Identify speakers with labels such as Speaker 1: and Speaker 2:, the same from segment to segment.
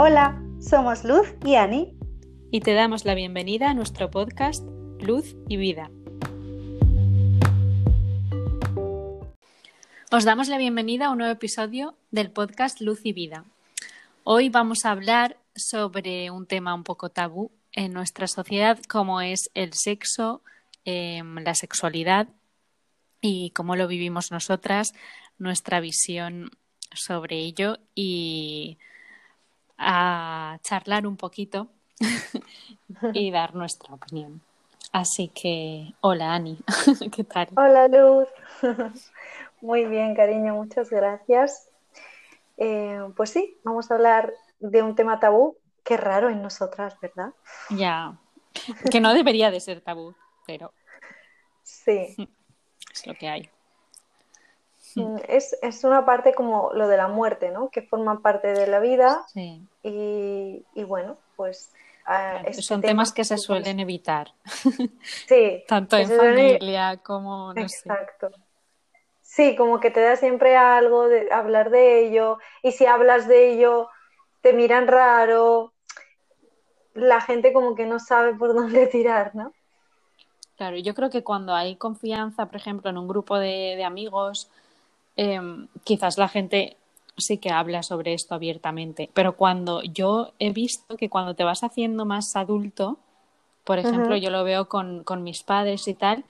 Speaker 1: Hola, somos Luz y Ani.
Speaker 2: Y te damos la bienvenida a nuestro podcast Luz y Vida. Os damos la bienvenida a un nuevo episodio del podcast Luz y Vida. Hoy vamos a hablar sobre un tema un poco tabú en nuestra sociedad, como es el sexo, em, la sexualidad y cómo lo vivimos nosotras, nuestra visión sobre ello y a charlar un poquito y dar nuestra opinión. Así que, hola Ani, ¿qué tal?
Speaker 1: Hola Luz. Muy bien, cariño, muchas gracias. Eh, pues sí, vamos a hablar de un tema tabú. Qué raro en nosotras, ¿verdad?
Speaker 2: Ya, que no debería de ser tabú, pero...
Speaker 1: Sí.
Speaker 2: Es lo que hay.
Speaker 1: Mm, es, es, una parte como lo de la muerte, ¿no? Que forma parte de la vida. Sí. Y, y bueno, pues...
Speaker 2: Uh, este son temas que se suelen evitar.
Speaker 1: Sí.
Speaker 2: Tanto en familia como... No
Speaker 1: Exacto. Sí, como que te da siempre algo de hablar de ello. Y si hablas de ello, te miran raro. La gente como que no sabe por dónde tirar, ¿no?
Speaker 2: Claro, yo creo que cuando hay confianza, por ejemplo, en un grupo de, de amigos, eh, quizás la gente sí que habla sobre esto abiertamente, pero cuando yo he visto que cuando te vas haciendo más adulto, por ejemplo, uh -huh. yo lo veo con, con, mis padres y tal,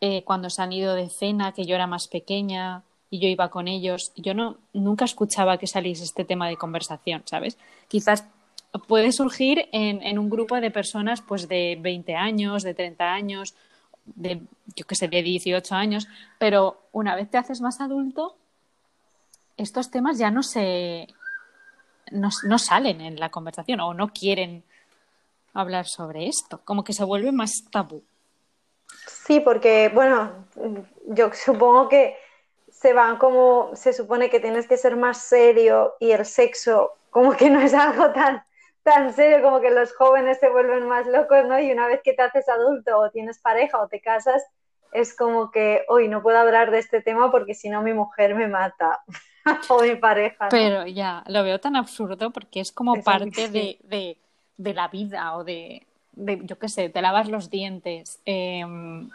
Speaker 2: eh, cuando se han ido de cena, que yo era más pequeña y yo iba con ellos, yo no nunca escuchaba que saliese este tema de conversación, ¿sabes? Quizás puede surgir en, en, un grupo de personas pues de 20 años, de 30 años, de yo qué sé, de 18 años, pero una vez te haces más adulto, estos temas ya no se no, no, salen en la conversación o no quieren hablar sobre esto, como que se vuelve más tabú.
Speaker 1: Sí, porque bueno, yo supongo que se van como se supone que tienes que ser más serio y el sexo como que no es algo tan tan serio como que los jóvenes se vuelven más locos, ¿no? Y una vez que te haces adulto o tienes pareja o te casas, es como que hoy no puedo hablar de este tema porque si no mi mujer me mata o mi pareja. ¿no?
Speaker 2: Pero ya, lo veo tan absurdo porque es como es parte de, de, de, la vida o de, de yo qué sé, te lavas los dientes, eh,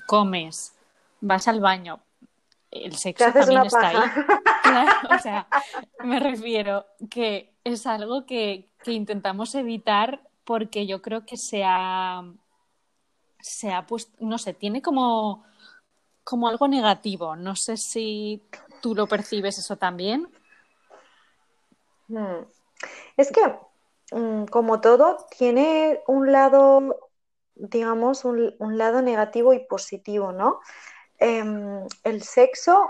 Speaker 2: comes, vas al baño. El sexo también está ahí. Claro, o sea, me refiero que es algo que, que intentamos evitar porque yo creo que se ha, se ha puesto, no sé, tiene como, como algo negativo. No sé si tú lo percibes eso también.
Speaker 1: Hmm. Es que, mm, como todo, tiene un lado, digamos, un, un lado negativo y positivo, ¿no? Eh, el sexo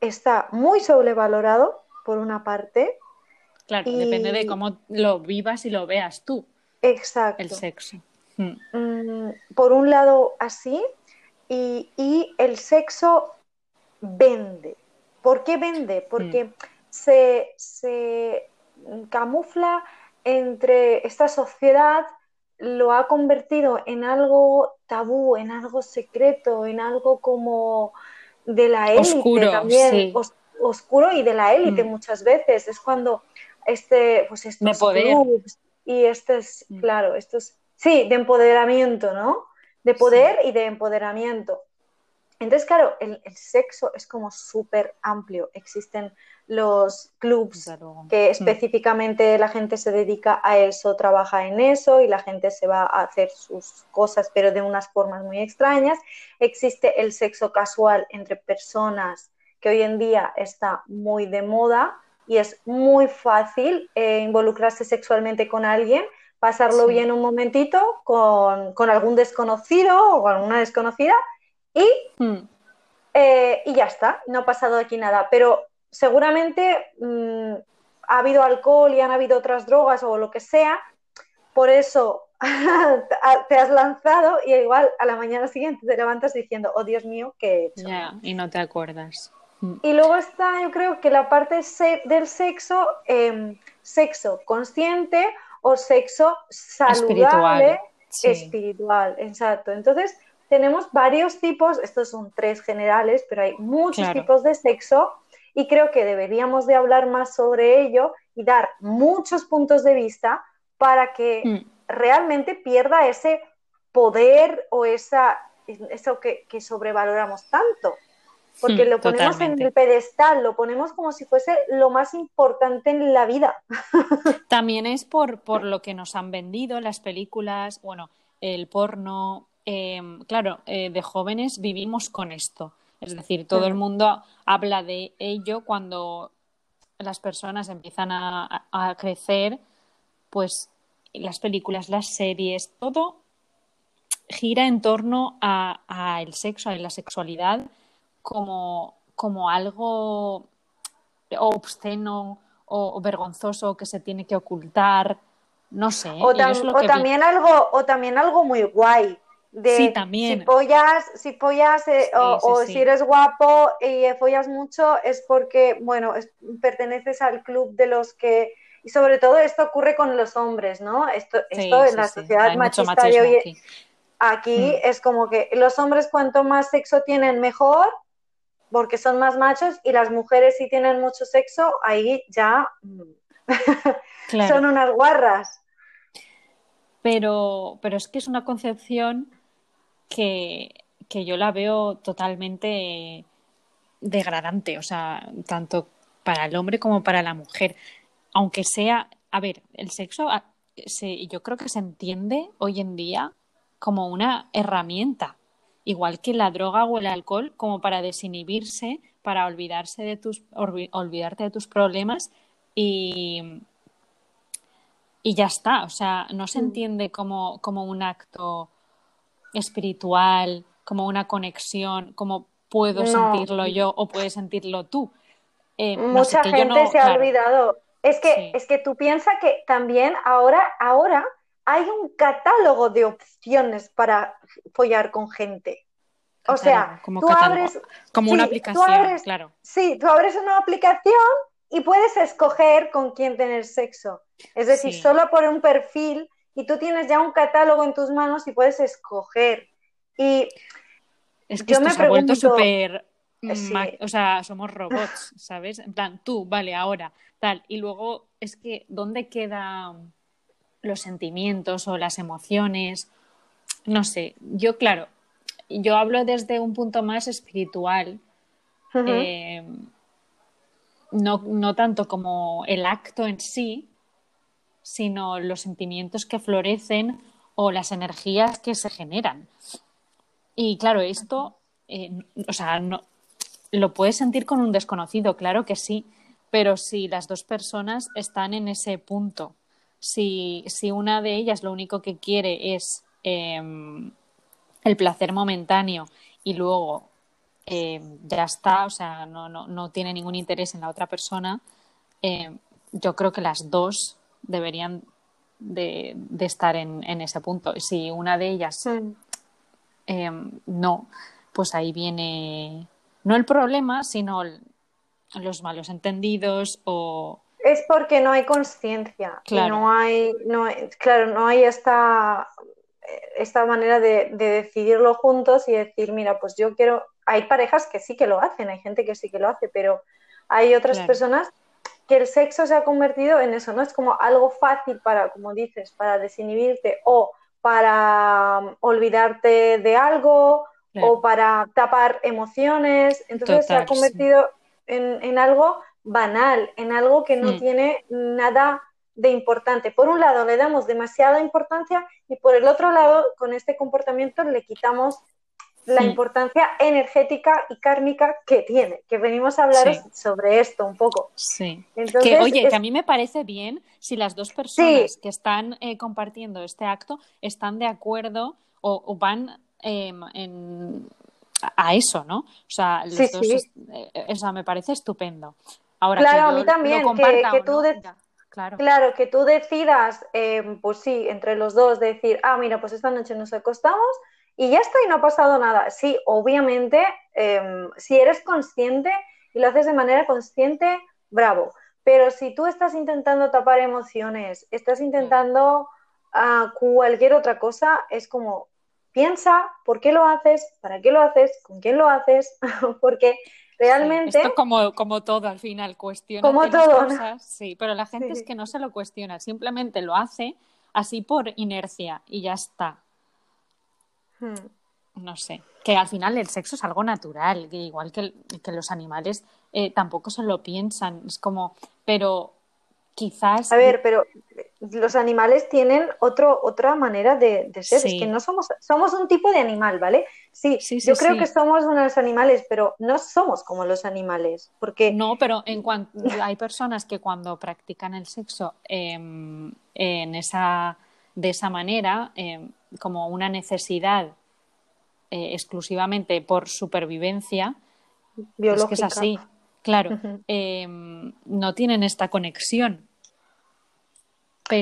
Speaker 1: está muy sobrevalorado, por una parte,
Speaker 2: Claro, y... depende de cómo lo vivas y lo veas tú.
Speaker 1: Exacto.
Speaker 2: El sexo.
Speaker 1: Mm. Por un lado, así, y, y, el sexo vende. ¿Por qué vende? Porque mm. se, se camufla entre esta sociedad, lo ha convertido en algo tabú, en algo secreto, en algo como de la élite
Speaker 2: oscuro,
Speaker 1: también,
Speaker 2: sí.
Speaker 1: os, oscuro y de la élite mm. muchas veces. Es cuando este, pues estos
Speaker 2: de poder.
Speaker 1: clubs y estos,
Speaker 2: Mm.
Speaker 1: claro, estos, sí, de empoderamiento, ¿no? De poder sí. y de empoderamiento. Entonces, claro, el, el sexo es como súper amplio. Existen los clubs
Speaker 2: Claro.
Speaker 1: que
Speaker 2: Mm.
Speaker 1: específicamente la gente se dedica a eso, trabaja en eso y la gente se va a hacer sus cosas, pero de unas formas muy extrañas. Existe el sexo casual entre personas que hoy en día está muy de moda y es muy fácil eh, involucrarse sexualmente con alguien, pasarlo
Speaker 2: Sí.
Speaker 1: bien un momentito con, con algún desconocido o alguna desconocida y,
Speaker 2: Mm.
Speaker 1: eh, y ya está, no ha pasado aquí nada. Pero seguramente mm, ha habido alcohol y han habido otras drogas o lo que sea, por eso te has lanzado y igual a la mañana siguiente te levantas diciendo, oh Dios mío, ¿qué he hecho?
Speaker 2: Ya, y no te acuerdas. Mm.
Speaker 1: Y luego está, yo creo que la parte del sexo, eh, sexo consciente o sexo saludable,
Speaker 2: Espiritual. Sí.
Speaker 1: espiritual, exacto. Entonces, tenemos varios tipos, estos son tres generales, pero hay muchos
Speaker 2: Claro.
Speaker 1: tipos de sexo y creo que deberíamos de hablar más sobre ello y dar muchos puntos de vista para que mm. realmente pierda ese poder o esa, eso que, sobrevaloramos tanto. Porque lo ponemos en el pedestal, lo ponemos como si fuese lo más importante en la vida.
Speaker 2: También es por, por lo que nos han vendido las películas, bueno, el porno. Em, claro, eh, de jóvenes vivimos con esto. Es decir, todo el mundo habla de ello cuando las personas empiezan a, crecer, pues las películas, las series, todo gira en torno a, el sexo, a la sexualidad como, como algo obsceno o, vergonzoso que se tiene que ocultar. No sé.
Speaker 1: O, también algo, o también algo muy guay
Speaker 2: sí, también.
Speaker 1: Si follas, si follas eh, o, si eres guapo y follas mucho es porque, bueno, perteneces al club de los que... Y sobre todo esto ocurre con los hombres, ¿no? Esto, esto en la sociedad machista de hoy... Aquí, mm. es como que los hombres cuanto más sexo tienen mejor, porque son más machos, y las mujeres si tienen mucho sexo, ahí ya mm, son unas guarras.
Speaker 2: Pero, pero es que es una concepción que, yo la veo totalmente degradante, o sea, tanto para el hombre como para la mujer. Aunque sea, a ver, el sexo se, yo creo que se entiende hoy en día como una herramienta, igual que la droga o el alcohol, como para desinhibirse, para olvidarse de tus, olvidarte de tus problemas y, y ya está. O sea, no se mm. entiende como, como un acto espiritual, como una conexión, como puedo sentirlo yo o puedes sentirlo tú.
Speaker 1: Eh, Mucha gente se ha olvidado. Es que, es que tú piensas que también ahora, ahora hay un catálogo de opciones para follar con gente. o sea,
Speaker 2: como
Speaker 1: tú abres,
Speaker 2: como una aplicación, claro.
Speaker 1: Sí, tú abres una aplicación y puedes escoger con quién tener sexo. Es decir, solo por un perfil y tú tienes ya un catálogo en tus manos y puedes escoger. Y
Speaker 2: es que yo me se ha vuelto súper o sea, somos robots, ¿sabes? En plan, tú, vale, ahora, tal. Y luego es que, ¿dónde quedan los sentimientos o las emociones? No sé, yo, claro, yo hablo desde un punto más espiritual, eh, no, no tanto como el acto en sí, sino los sentimientos que florecen o las energías que se generan. Y claro, esto, eh, o sea, no, lo puedes sentir con un desconocido, claro que sí, pero si las dos personas están en ese punto, si, si una de ellas lo único que quiere es em, el placer momentáneo y luego em, ya está, o sea, no, no, no, tiene ningún interés en la otra persona, em, yo creo que las dos deberían de, estar en, ese punto. Si una de ellas em, no, pues ahí viene no el problema, sino los malos entendidos o
Speaker 1: es porque no hay conciencia no hay no claro no hay esta esta manera de, decidirlo juntos y decir mira pues yo quiero hay parejas que sí que lo hacen hay gente que sí que lo hace pero hay otras personas que el sexo se ha convertido en eso, ¿no? Es como algo fácil para, como dices, para desinhibirte o para um, olvidarte de algo o para tapar emociones. Entonces se ha convertido en, algo banal, en algo que no mm. tiene nada de importante. Por un lado le damos demasiada importancia y por el otro lado con este comportamiento le quitamos la importancia energética y kármica que tiene, que venimos a hablar sobre esto un poco.
Speaker 2: Sí. que, oye, que a mí me parece bien si las dos personas que están eh, compartiendo este acto están de acuerdo o, van em, a eso, ¿no? O sea, los dos, eh, me parece estupendo. Ahora,
Speaker 1: claro, a mí también, que, tú claro. claro. que tú decidas, em, pues sí, entre los dos, decir, ah, mira, pues esta noche nos acostamos y ya está y no ha pasado nada. Sí, obviamente, em, si eres consciente y lo haces de manera consciente, bravo. Pero si tú estás intentando tapar emociones, estás intentando ah, cualquier otra cosa, es como, piensa por qué lo haces, para qué lo haces, con quién lo haces, porque realmente...
Speaker 2: esto como, como todo al final, cuestiona
Speaker 1: como todo,
Speaker 2: cosas, sí, pero la gente es que no se lo cuestiona, simplemente lo hace así por inercia y ya está. Hmm. No sé, que al final el sexo es algo natural, que igual que, que los animales eh, tampoco se lo piensan, es como, pero quizás...
Speaker 1: A ver, pero los animales tienen otro, otra manera de, ser. Es que no somos, somos un tipo de animal, ¿vale? Sí, yo creo que somos unos animales, pero no somos como los animales. Porque...
Speaker 2: No, pero en cuanto hay personas que cuando practican el sexo em, en esa, de esa manera, em, como una necesidad eh, exclusivamente por supervivencia,
Speaker 1: Biológica.
Speaker 2: es que es así. Claro, em, no tienen esta conexión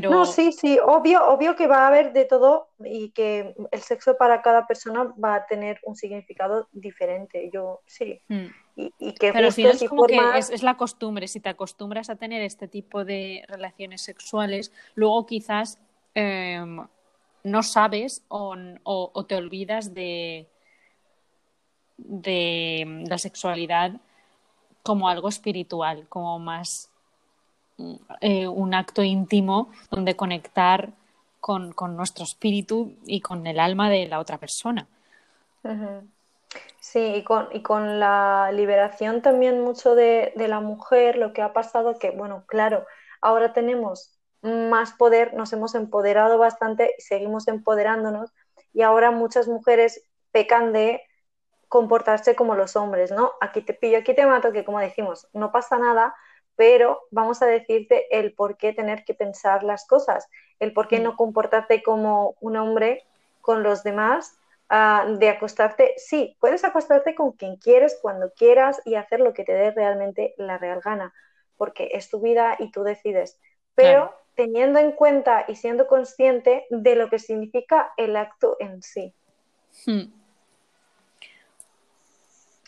Speaker 1: no, sí, sí, obvio, obvio que va a haber de todo y que el sexo para cada persona va a tener un significado diferente. Yo sí. Hmm. Y, que
Speaker 2: Pero al es como que es, la costumbre. Si te acostumbras a tener este tipo de relaciones sexuales, luego quizás em, no sabes o, te olvidas de, de la sexualidad como algo espiritual, como más eh, un acto íntimo donde conectar con, nuestro espíritu y con el alma de la otra persona.
Speaker 1: Sí, y con, y con la liberación también mucho de, la mujer, lo que ha pasado que, bueno, claro, ahora tenemos más poder, nos hemos empoderado bastante, seguimos empoderándonos y ahora muchas mujeres pecan de comportarse como los hombres, ¿no? Aquí te pillo, aquí te mato, que como decimos, no pasa nada, pero vamos a decirte el por qué tener que pensar las cosas, el por qué mm. no comportarte como un hombre con los demás, ah, de acostarte, sí, puedes acostarte con quien quieres, cuando quieras y hacer lo que te dé realmente la real gana, porque es tu vida y tú decides, pero teniendo en cuenta y siendo consciente de lo que significa el acto en sí. Hmm.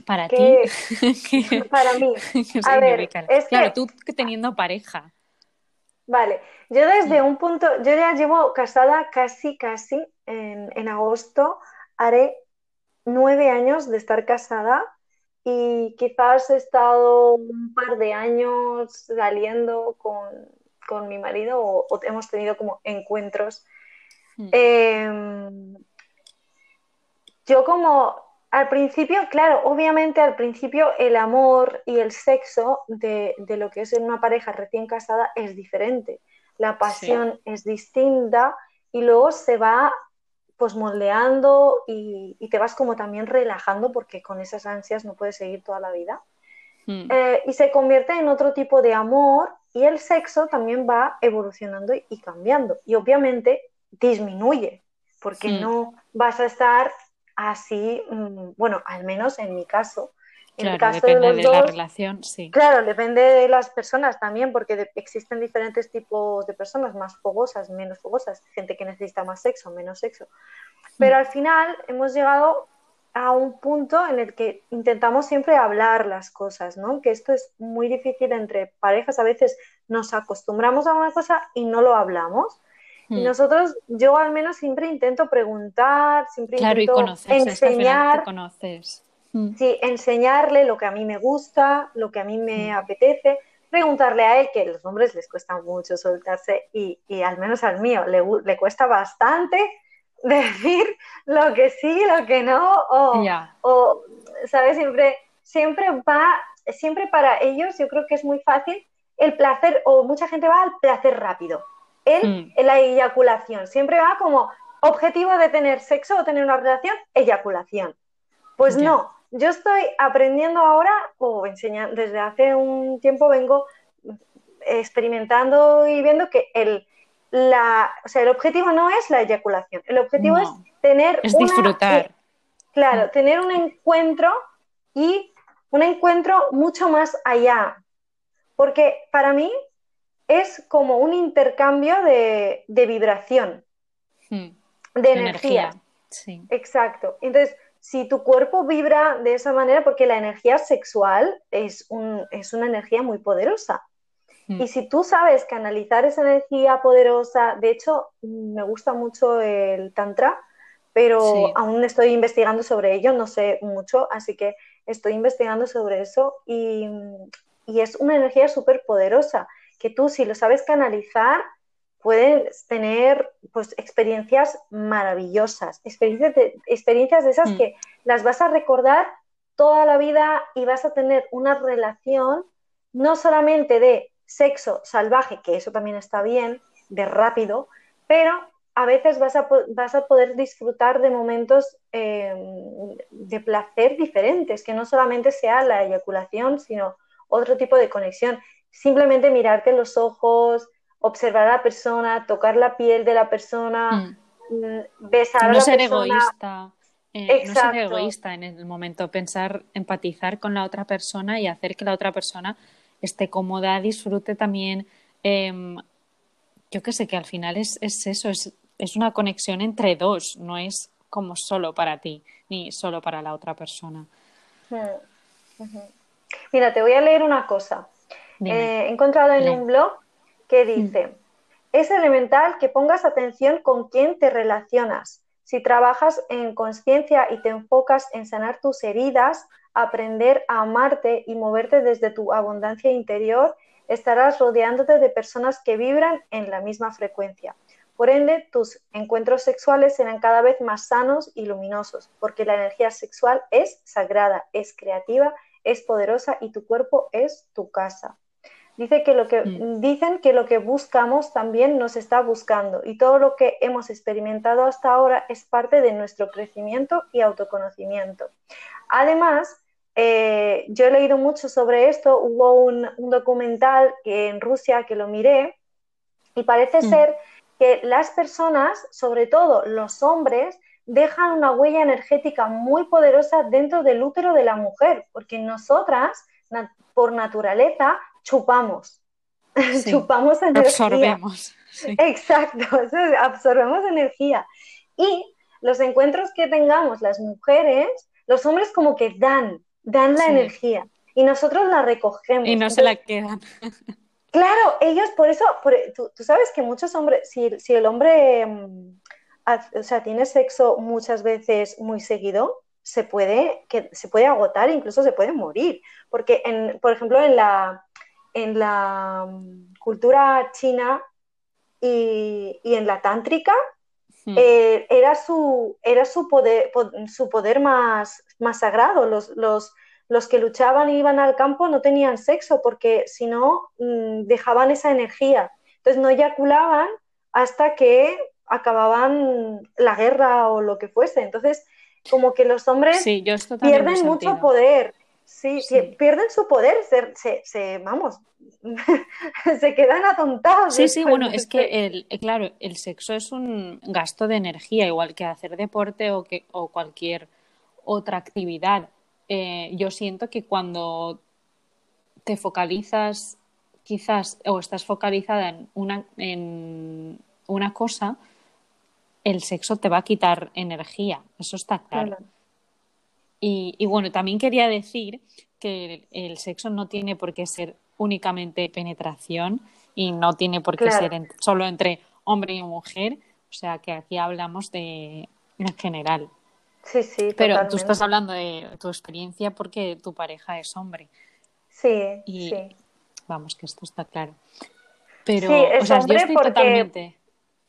Speaker 2: Para ti.
Speaker 1: para mí. A ver, es
Speaker 2: claro, tú teniendo pareja.
Speaker 1: Vale, yo desde un punto, yo ya llevo casada casi, casi, en, agosto haré nueve años de estar casada y quizás he estado un par de años saliendo con, mi marido o, hemos tenido como encuentros. Hmm. Em, yo como al principio, claro, obviamente al principio el amor y el sexo de, lo que es en una pareja recién casada es diferente. La pasión es distinta y luego se va pues moldeando y, te vas como también relajando porque con esas ansias no puedes seguir toda la vida. Hmm. Eh, y se convierte en otro tipo de amor y el sexo también va evolucionando y cambiando. Y obviamente disminuye porque no vas a estar así, mm, bueno, al menos en mi caso.
Speaker 2: En el caso depende de, la relación, sí.
Speaker 1: Claro, depende de las personas también, porque existen diferentes tipos de personas, más fogosas, menos fogosas, gente que necesita más sexo, menos sexo. Pero mm. al final hemos llegado a un punto en el que intentamos siempre hablar las cosas, ¿no? Que esto es muy difícil entre parejas, a veces nos acostumbramos a una cosa y no lo hablamos. Y hmm. nosotros, yo al menos siempre intento preguntar, siempre intento enseñar.
Speaker 2: conoces.
Speaker 1: Hmm. Sí, enseñarle lo que a mí me gusta, lo que a mí me apetece, preguntarle a él, que a los hombres les cuesta mucho soltarse y, y al menos al mío le, le, cuesta bastante decir lo que sí, lo que no, o, o ¿sabes? Siempre, siempre va, siempre para ellos yo creo que es muy fácil el placer, o mucha gente va al placer rápido en, mm. la eyaculación. Siempre va como objetivo de tener sexo o tener una relación, eyaculación. Pues no, yo estoy aprendiendo ahora o enseñando, desde hace un tiempo vengo experimentando y viendo que el, la, o sea, el objetivo no es la eyaculación, el objetivo es tener...
Speaker 2: Es disfrutar.
Speaker 1: claro, mm. tener un encuentro y un encuentro mucho más allá. Porque para mí es como un intercambio de, vibración, hmm. de, energía. Sí. Exacto. Entonces, si tu cuerpo vibra de esa manera, porque la energía sexual es, un, es una energía muy poderosa. Hmm. Y si tú sabes canalizar esa energía poderosa, de hecho, me gusta mucho el tantra, pero aún estoy investigando sobre ello, no sé mucho, así que estoy investigando sobre eso y, y es una energía súper poderosa que tú si lo sabes canalizar puedes tener pues experiencias maravillosas, experiencias de, experiencias de esas mm. que las vas a recordar toda la vida y vas a tener una relación no solamente de sexo salvaje, que eso también está bien, de rápido, pero a veces vas a, vas a poder disfrutar de momentos eh, de placer diferentes, que no solamente sea la eyaculación, sino otro tipo de conexión. Simplemente mirarte en los ojos, observar a la persona, tocar la piel de la persona, mm. Mm, besar a la
Speaker 2: ser Egoísta. Eh, no ser egoísta en el momento, pensar, empatizar con la otra persona y hacer que la otra persona esté cómoda, disfrute también. Em, yo que sé que al final es, es eso, es, es, una conexión entre dos, no es como solo para ti ni solo para la otra persona.
Speaker 1: Mira, te voy a leer una cosa. Eh, he encontrado en un blog que mm. dice, es elemental que pongas atención con quién te relacionas. Si trabajas en conciencia y te enfocas en sanar tus heridas, aprender a amarte y moverte desde tu abundancia interior, estarás rodeándote de personas que vibran en la misma frecuencia. Por ende, tus encuentros sexuales serán cada vez más sanos y luminosos, porque la energía sexual es sagrada, es creativa, es poderosa y tu cuerpo es tu casa. Dice que lo que. Dicen que lo que buscamos también nos está buscando y todo lo que hemos experimentado hasta ahora es parte de nuestro crecimiento y autoconocimiento. Además, eh, yo he leído mucho sobre esto, hubo un, documental que en Rusia que lo miré y parece mm. ser que las personas, sobre todo los hombres, dejan una huella energética muy poderosa dentro del útero de la mujer, porque nosotras, por naturaleza, chupamos. chupamos energía.
Speaker 2: Absorbemos.
Speaker 1: Exacto, absorbemos energía. Y los encuentros que tengamos las mujeres, los hombres como que dan, dan la energía y nosotros la recogemos.
Speaker 2: Y no se la quedan.
Speaker 1: Claro, ellos por eso, tú, sabes que muchos hombres, si, si el hombre mm, o sea, tiene sexo muchas veces muy seguido, se puede, que, se puede agotar, incluso se puede morir. Porque, en, por ejemplo, en la, en la mm, cultura china y, en la tántrica, hmm. eh, era, su, era su poder, su poder más, más sagrado. Los, los, los, que luchaban y iban al campo no tenían sexo porque si no mm, dejaban esa energía. Entonces no eyaculaban hasta que acababan la guerra o lo que fuese. Entonces, como que los hombres pierden mucho poder. Sí, pierden su poder, se, se, vamos, se quedan atontados.
Speaker 2: Sí, sí, bueno, es que, el, eh, claro, el sexo es un gasto de energía, igual que hacer deporte o, que, o cualquier otra actividad. Eh, yo siento que cuando te focalizas quizás o estás focalizada en una, en una cosa, el sexo te va a quitar energía, eso está claro. Y, bueno, también quería decir que el, sexo no tiene por qué ser únicamente penetración y no tiene por qué ser solo entre hombre y mujer, o sea que aquí hablamos de en general.
Speaker 1: Sí, sí.
Speaker 2: Pero tú estás hablando de tu experiencia porque tu pareja es hombre.
Speaker 1: Sí,
Speaker 2: y, Vamos, que esto está claro. Pero, o sea, yo estoy totalmente.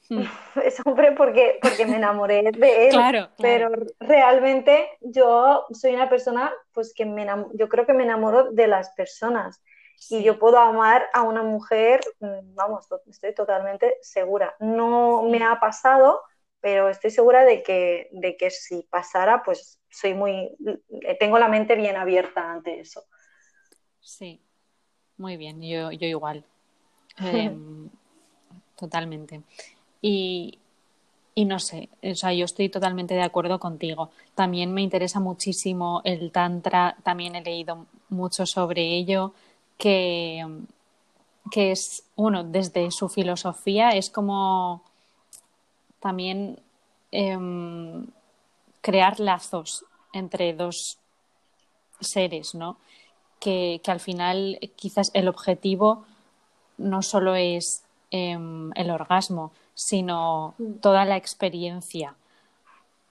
Speaker 1: Mm. es hombre porque, porque me enamoré de él. Claro, Pero realmente yo soy una persona, pues que me yo creo que me enamoro de las personas. Y yo puedo amar a una mujer, mm, vamos, estoy totalmente segura. No me ha pasado, pero estoy segura de que, de que si pasara, pues soy muy, tengo la mente bien abierta ante eso.
Speaker 2: Sí, muy bien, yo, yo igual. Em, totalmente. Y, y no sé, o sea, yo estoy totalmente de acuerdo contigo. También me interesa muchísimo el Tantra, también he leído mucho sobre ello, que, que es, uno, desde su filosofía es como también em, crear lazos entre dos seres, ¿no? Que, que, al final quizás el objetivo no solo es em, el orgasmo, sino mm. toda la experiencia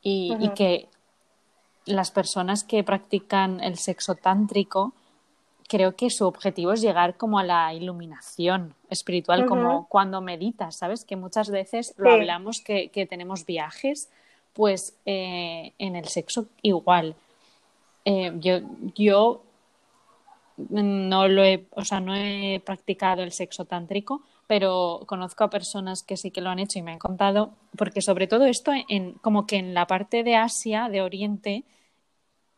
Speaker 2: y, que las personas que practican el sexo tántrico, creo que su objetivo es llegar como a la iluminación espiritual, como cuando meditas, ¿sabes? Que muchas veces lo hablamos que, tenemos viajes, pues eh, en el sexo igual. Eh, yo, yo no lo he, o sea, no he practicado el sexo tántrico, pero conozco a personas que sí que lo han hecho y me han contado, porque sobre todo esto en, como que en la parte de Asia, de Oriente,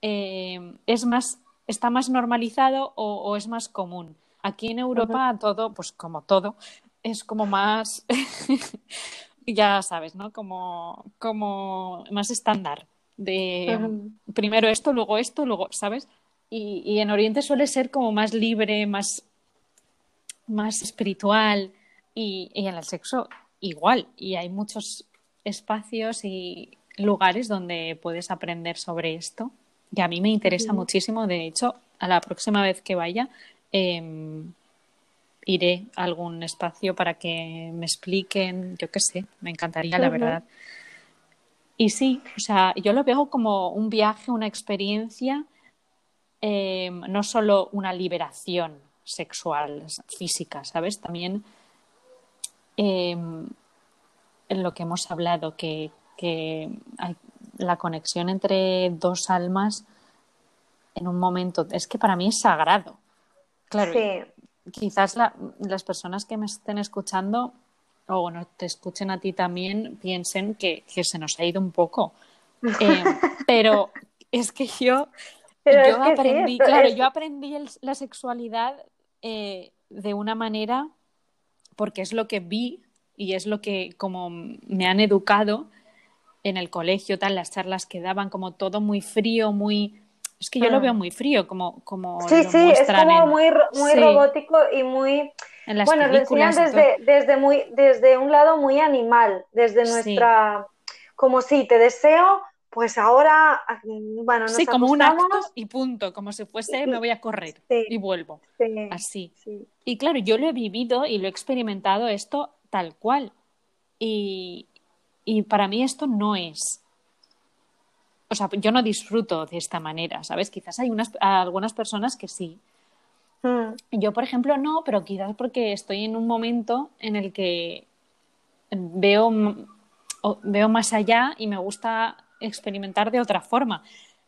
Speaker 2: eh, es más, está más normalizado o, es más común. Aquí en Europa todo, pues como todo, es como más, ya sabes, ¿no? Como, como más estándar de primero esto, luego esto, luego, ¿sabes? Y, y, en Oriente suele ser como más libre, más, más espiritual y, y en el sexo igual. Y hay muchos espacios y lugares donde puedes aprender sobre esto. Y a mí me interesa muchísimo. De hecho, a la próxima vez que vaya, em, iré a algún espacio para que me expliquen, yo qué sé, me encantaría, la verdad. Y sí, o sea, yo lo veo como un viaje, una experiencia, em, no solo una liberación sexual, física, ¿sabes? También em, en lo que hemos hablado, que, que hay la conexión entre dos almas en un momento, es que para mí es sagrado. Claro, quizás las personas que me estén escuchando o no te escuchen a ti también piensen que, se nos ha ido un poco. Eh, pero es que yo, yo aprendí, claro, yo aprendí la sexualidad eh, de una manera porque es lo que vi y es lo que como me han educado en el colegio, tal, las charlas que daban, como todo muy frío, muy... Es que yo lo veo mm. muy frío, como, como
Speaker 1: sí, sí, es como muy, muy robótico y muy... bueno, lo enseñan desde, desde, muy, desde un lado muy animal, desde nuestra... Como si te deseo, pues ahora, bueno,
Speaker 2: nos Sí, como un acto y punto, como si fuese me voy a correr y vuelvo. Así. Y claro, yo lo he vivido y lo he experimentado esto tal cual. Y, y para mí esto no es. O sea, yo no disfruto de esta manera, ¿sabes? Quizás hay unas, algunas personas que sí. Hmm. Yo, por ejemplo, no, pero quizás porque estoy en un momento en el que veo, veo más allá y me gusta experimentar de otra forma.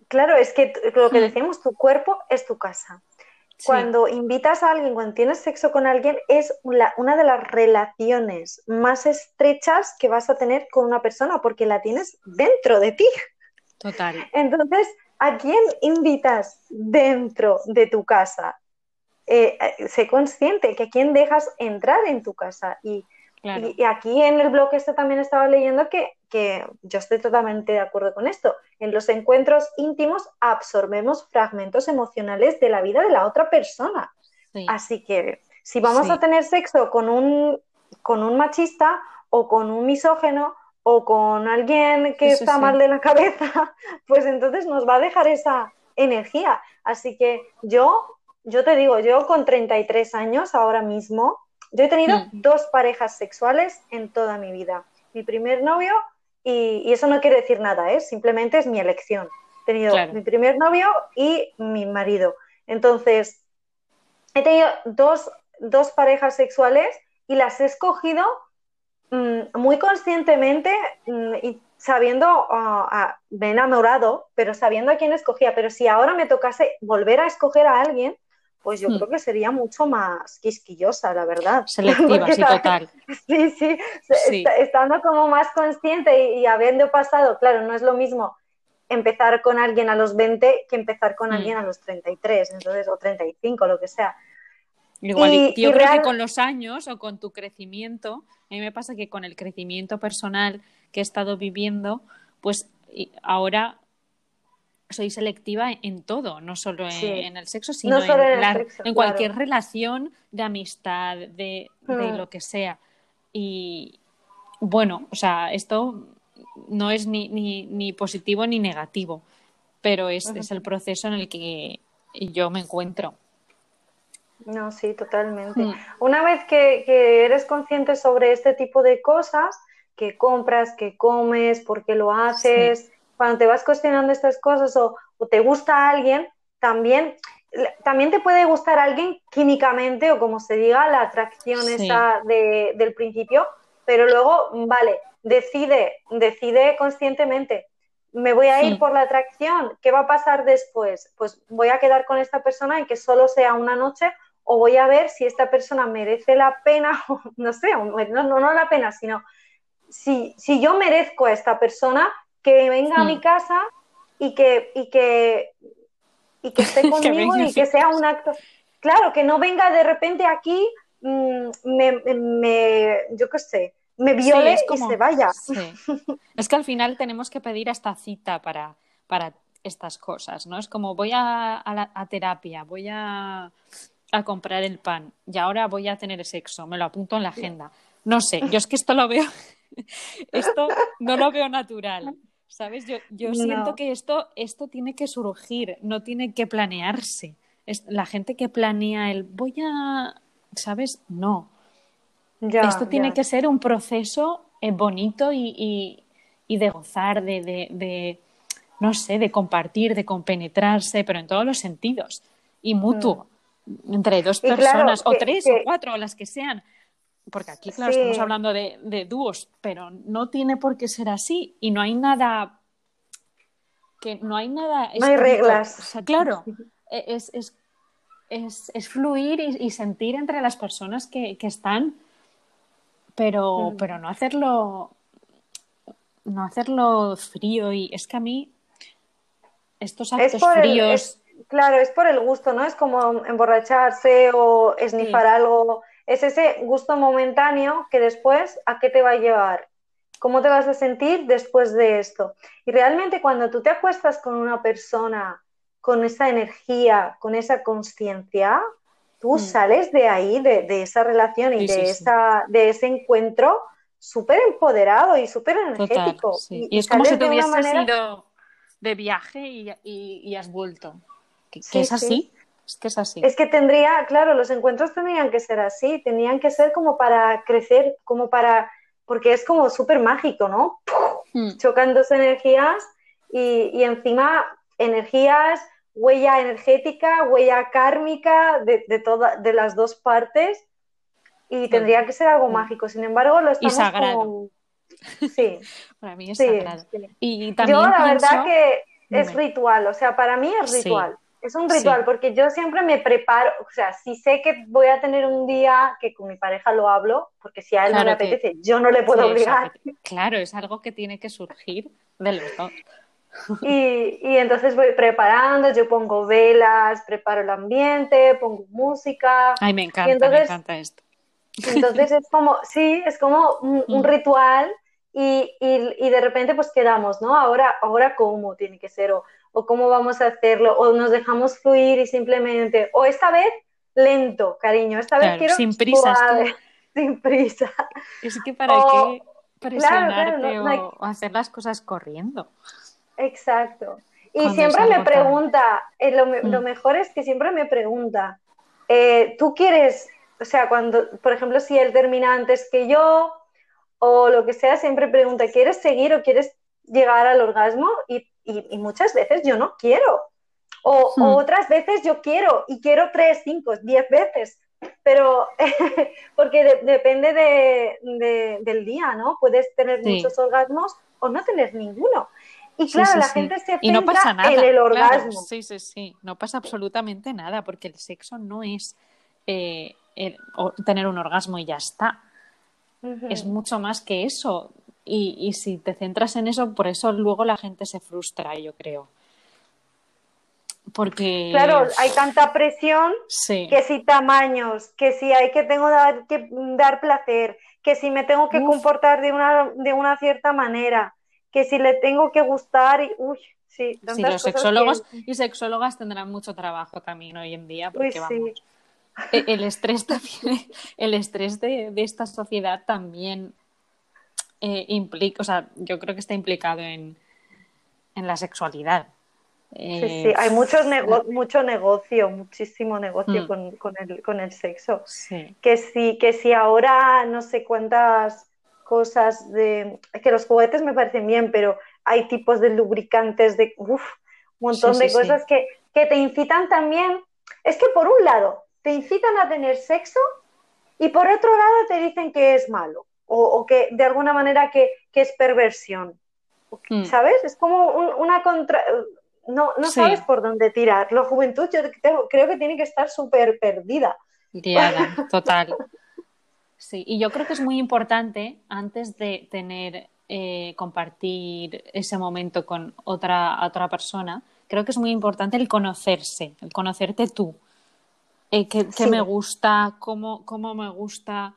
Speaker 1: Claro, es que lo que hmm. decimos, tu cuerpo es tu casa. Cuando invitas a alguien, cuando tienes sexo con alguien, es una de las relaciones más estrechas que vas a tener con una persona porque la tienes dentro de ti.
Speaker 2: Total.
Speaker 1: Entonces, ¿a quién invitas dentro de tu casa? Eh, eh, sé consciente que a quién dejas entrar en tu casa. Y, y, aquí en el blog este también estaba leyendo que, que yo estoy totalmente de acuerdo con esto. En los encuentros íntimos absorbemos fragmentos emocionales de la vida de la otra persona. Así que si vamos a tener sexo con un, con un machista o con un misógeno o con alguien que está mal de la cabeza, pues entonces nos va a dejar esa energía. Así que yo, yo te digo, yo con 33 años ahora mismo, yo he tenido hmm. dos parejas sexuales en toda mi vida. Mi primer novio, y, eso no quiere decir nada, ¿eh? simplemente es mi elección. He tenido mi primer novio y mi marido. Entonces, he tenido dos, parejas sexuales y las he escogido mm, muy conscientemente mm, y sabiendo, uh, me he enamorado, pero sabiendo a quién escogía. Pero si ahora me tocase volver a escoger a alguien, pues yo hmm. creo que sería mucho más quisquillosa, la verdad.
Speaker 2: Selectiva, sí, total.
Speaker 1: Sí, sí, estando como más consciente y, habiendo pasado, claro, no es lo mismo empezar con alguien a los 20 que empezar con hmm. alguien a los 33, entonces, o 35, lo que sea.
Speaker 2: Igual, y, yo creo que con los años o con tu crecimiento, a mí me pasa que con el crecimiento personal que he estado viviendo, pues ahora soy selectiva en todo, no solo en, el sexo, sino en, cualquier relación de amistad, de, hmm. lo que sea. Y bueno, o sea, esto no es ni, ni, positivo ni negativo, pero es, es, el proceso en el que yo me encuentro.
Speaker 1: No, sí, totalmente. Hmm. Una vez que, eres consciente sobre este tipo de cosas, que compras, que comes, por qué lo haces, cuando te vas cuestionando estas cosas o, te gusta alguien, también, también te puede gustar alguien químicamente o como se diga, la atracción esa del principio, pero luego, vale, decide, decide conscientemente, me voy a ir por la atracción, ¿qué va a pasar después? Pues voy a quedar con esta persona en que solo sea una noche o voy a ver si esta persona merece la pena, no sé, no, no, la pena, sino si, si, yo merezco a esta persona que venga a mi casa y que, y que, y que esté conmigo y que sea un acto. Claro, que no venga de repente aquí, mm, me, me, yo qué sé, me viole y se vaya.
Speaker 2: Es que al final tenemos que pedir esta cita para, para estas cosas, ¿no? Es como voy a, a, terapia, voy a, a, comprar el pan y ahora voy a tener sexo, me lo apunto en la agenda. No sé, yo es que esto lo veo, esto no lo veo natural. ¿Sabes? Yo, yo siento que esto, esto tiene que surgir, no tiene que planearse. Es, la gente que planea el voy a, ¿sabes? No. Esto tiene que ser un proceso eh, bonito y, de gozar, de, no sé, de compartir, de compenetrarse, pero en todos los sentidos. Y mutuo, mm. entre dos personas, o tres, o cuatro, o las que sean. Porque aquí, claro, estamos hablando de, dúos, pero no tiene por qué ser así. Y no hay nada. que No hay nada.
Speaker 1: No hay reglas.
Speaker 2: O sea, claro, e, es, es, es, fluir y, sentir entre las personas que, que están pero, mm. pero no hacerlo no hacerlo frío y es que a mí estos actos fríos
Speaker 1: claro es por el gusto no es como emborracharse o esnifar algo es ese gusto momentáneo que después a qué te va a llevar cómo te vas a sentir después de esto y realmente cuando tú te acuestas con una persona con esa energía con esa conciencia tú mm. sales de ahí, de, esa relación y de, Esa, de ese encuentro súper empoderado y súper energético.
Speaker 2: y, es como si te hubieses ido de viaje y, has vuelto. Que, es así. Es que es así.
Speaker 1: Es que tendría, claro, los encuentros tendrían que ser así, tenían que ser como para crecer, como para, porque es como súper mágico, ¿no? Mm. Chocan dos energías y, y encima energías huella energética, huella kármica de, de, de las dos partes y tendría que ser algo mágico. Sin embargo, lo estamos
Speaker 2: y sagrado.
Speaker 1: Sí.
Speaker 2: para mí es sagrado. Y
Speaker 1: también yo la verdad que es ritual, o sea, para mí es ritual. Es un ritual porque yo siempre me preparo, o sea, si sé que voy a tener un día que con mi pareja lo hablo, porque si a él no le apetece, yo no le puedo obligar.
Speaker 2: claro, es algo que tiene que surgir de los dos.
Speaker 1: Y, y, entonces voy preparando, yo pongo velas, preparo el ambiente, pongo música.
Speaker 2: Ay, me encanta, me encanta esto.
Speaker 1: Entonces es como, sí, es como un, mm. ritual y, y, y, de repente pues quedamos, ¿no? Ahora, ahora cómo tiene que ser o, o cómo vamos a hacerlo o nos dejamos fluir y simplemente, o esta vez lento, cariño, esta vez quiero
Speaker 2: sin prisa,
Speaker 1: sin prisa.
Speaker 2: Es que para qué presionarte o hacer las cosas corriendo.
Speaker 1: Exacto. Y siempre me pregunta, eh, lo, mm. mejor es que siempre me pregunta, eh, ¿tú quieres, o sea, cuando, por ejemplo, si él termina antes que yo o lo que sea, siempre pregunta, ¿quieres seguir o quieres llegar al orgasmo? Y, muchas veces yo no quiero. O, hmm. otras veces yo quiero y quiero tres, cinco, diez veces. Pero porque depende de, del día, ¿no? Puedes tener muchos orgasmos o no tener ninguno. Y claro, la gente se centra no pasa nada, en el orgasmo.
Speaker 2: Sí, sí, sí. No pasa absolutamente nada porque el sexo no es eh, tener un orgasmo y ya está. Es mucho más que eso. Y, y, si te centras en eso, por eso luego la gente se frustra, yo creo. Porque.
Speaker 1: Claro, hay tanta presión que si tamaños, que si hay que tengo que dar placer, que si me tengo que comportar de una, de una cierta manera que si le tengo que gustar, y, uy, sí,
Speaker 2: sí los sexólogos y sexólogas tendrán mucho trabajo también hoy en día, porque vamos, e, el estrés también, el estrés de, esta sociedad también eh, implica, o sea, yo creo que está implicado en, en la sexualidad.
Speaker 1: sí, sí, hay muchos mucho negocio, muchísimo negocio mm. con, con, el, con el sexo.
Speaker 2: Sí.
Speaker 1: Que si, que si ahora no sé cuántas cosas de... que los juguetes me parecen bien, pero hay tipos de lubricantes, de uf, un montón de cosas Que, que te incitan también. Es que por un lado, te incitan a tener sexo y por otro lado te dicen que es malo o, que de alguna manera que, es perversión. Hmm. ¿Sabes? Es como una contra... No, no sabes por dónde tirar. La juventud yo creo que tiene que estar súper perdida.
Speaker 2: Diana, total. Sí, y yo creo que es muy importante antes de tener, eh, compartir ese momento con otra, otra persona, creo que es muy importante el conocerse, el conocerte tú. Eh, qué, me gusta, cómo, cómo me gusta.